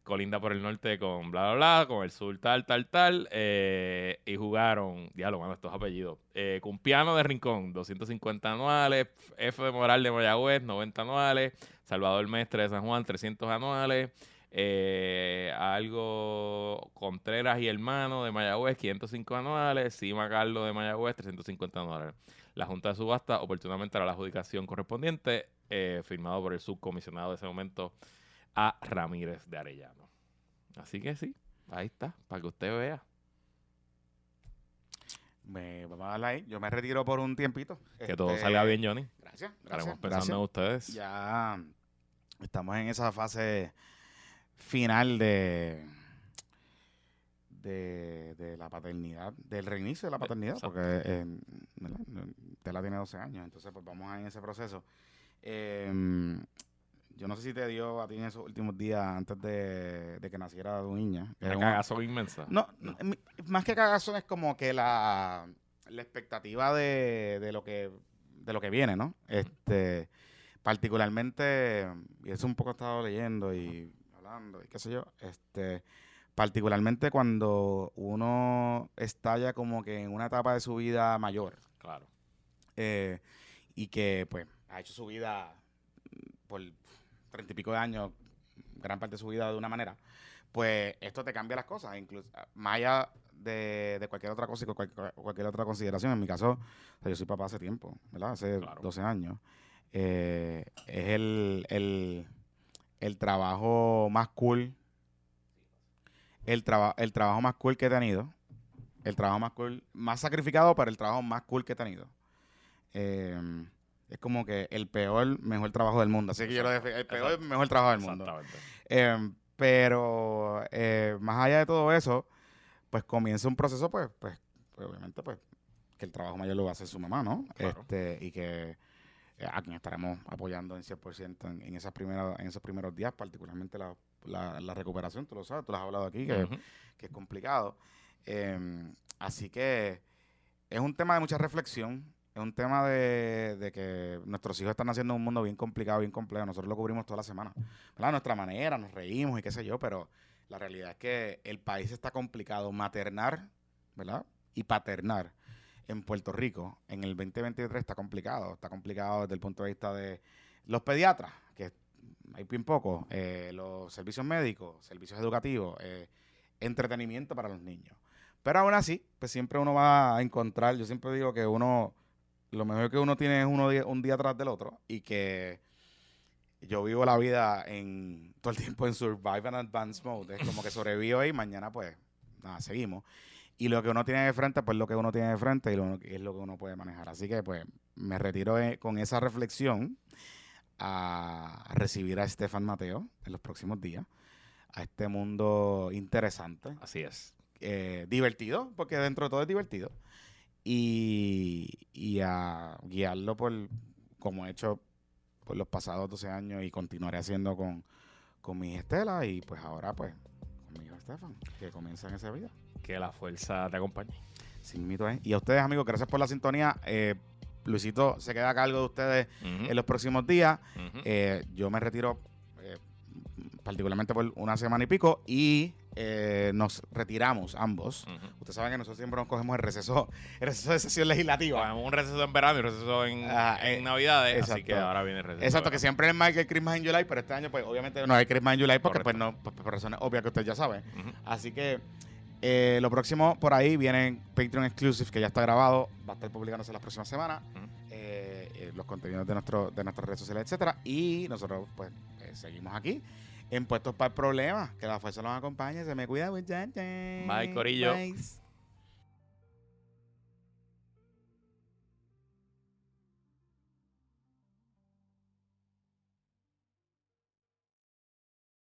colinda por el norte con bla, bla, bla, con el sur tal, tal, tal, eh, y jugaron, diablo, mano, estos apellidos, eh, Cumpiano de Rincón, 250 anuales, F de Moral de Mayagüez, 90 anuales, Salvador Mestre de San Juan, 300 anuales, eh, algo Contreras y Hermano de Mayagüez, 505 anuales, Sima Carlos de Mayagüez, 350 anuales. La Junta de Subasta oportunamente hará la adjudicación correspondiente, eh, firmado por el subcomisionado de ese momento, a Ramírez de Arellano. Así que sí, ahí está, para que usted vea. Me, vamos a darle ahí. Yo me retiro por un tiempito. Que todo Este, salga bien, Johnny. Gracias, gracias. Estaremos pensando gracias. en ustedes. Ya estamos en esa fase final de, de, de la paternidad, del reinicio de la paternidad, exacto. porque eh. Tela tiene 12 años, entonces pues vamos en ese proceso. Eh, yo no sé si te dio a ti en esos últimos días antes de, de que naciera tu niña. que Una cagazón inmensa. no, no, más que cagazón es como que la, la expectativa de, de lo que de lo que viene, ¿no? Este, particularmente, y eso un poco he estado leyendo y hablando y qué sé yo, este, particularmente cuando uno estalla como que en una etapa de su vida mayor Claro. eh, y que pues ha hecho su vida mm, por treinta y pico de años, gran parte de su vida de una manera, pues esto te cambia las cosas, incluso más allá de, de cualquier otra cosa y cual- cual- cualquier otra consideración. En mi caso, o sea, yo soy papá hace tiempo, ¿verdad? Hace Claro. 12 años. Eh, es el, el, el trabajo más cool, el, traba- el trabajo más cool que he tenido, el trabajo más cool, más sacrificado, pero el trabajo más cool que he tenido. Eh, es como que el peor, mejor trabajo del mundo. Así que yo lo defi- el peor, Exacto. mejor trabajo del mundo. Exactamente. Eh, pero eh, más allá de todo eso, pues comienza un proceso, pues, pues, pues, obviamente, pues, que el trabajo mayor lo va a hacer su mamá, ¿no? Claro. Este, y que eh, a quien estaremos apoyando en 100% en, en, esas primeras, en esos primeros días, particularmente la, la, la recuperación, tú lo sabes, tú lo has hablado aquí, que, es complicado. Eh, así que es un tema de mucha reflexión, es un tema de, de que nuestros hijos están haciendo un mundo bien complicado, bien complejo. Nosotros lo cubrimos toda la semana. ¿verdad? A nuestra manera, nos reímos y qué sé yo, pero la realidad es que el país está complicado. Maternar, ¿verdad? Y paternar en Puerto Rico en el 2023 está complicado. Está complicado desde el punto de vista de los pediatras, hay bien poco, eh, los servicios médicos, servicios educativos, eh, entretenimiento para los niños. Pero aún así, pues siempre uno va a encontrar, yo siempre digo que uno, lo mejor que uno tiene es uno un día tras del otro y que yo vivo la vida en todo el tiempo en survive and advance mode. Es como que sobrevivo y mañana pues nada, seguimos. Y lo que uno tiene de frente, pues lo que uno tiene de frente y lo, es lo que uno puede manejar. Así que pues me retiro eh, con esa reflexión a recibir a Estefan Mateo en los próximos días, a este mundo interesante, Así es. eh, divertido, porque dentro de todo es divertido, y, y a guiarlo por como he hecho por los pasados 12 años y continuaré haciendo con, con mi hija Estela y pues ahora pues con mi hijo Estefan, que comienza en esa vida. Que la fuerza te acompañe. Sin mito, ¿eh? Y a ustedes amigos, gracias por la sintonía. Eh, Luisito se queda a cargo de ustedes en los próximos días. Eh, yo me retiro eh, particularmente por una semana y pico y eh, nos retiramos ambos. Ujú. Ustedes saben que nosotros siempre nos cogemos el receso, el receso de sesión legislativa. Cogemos un receso en verano y un receso en, Ah, en eh, Navidades, así exacto. que ahora viene el receso. Exacto, que siempre es más que el Christmas en July, pero este año pues obviamente no hay Christmas en July porque Correcto. pues no, por, por razones obvias que ustedes ya saben. Así que Eh, lo próximo por ahí viene Patreon Exclusive, que ya está grabado, va a estar publicándose las próximas semanas. Eh, eh, los contenidos de, nuestro, de nuestras redes sociales, etcétera. Y nosotros, pues, eh, seguimos aquí en Puestos para el Problema. Que la fuerza nos acompañe. Se me cuida, muchachos. Bye, corillo. Bye.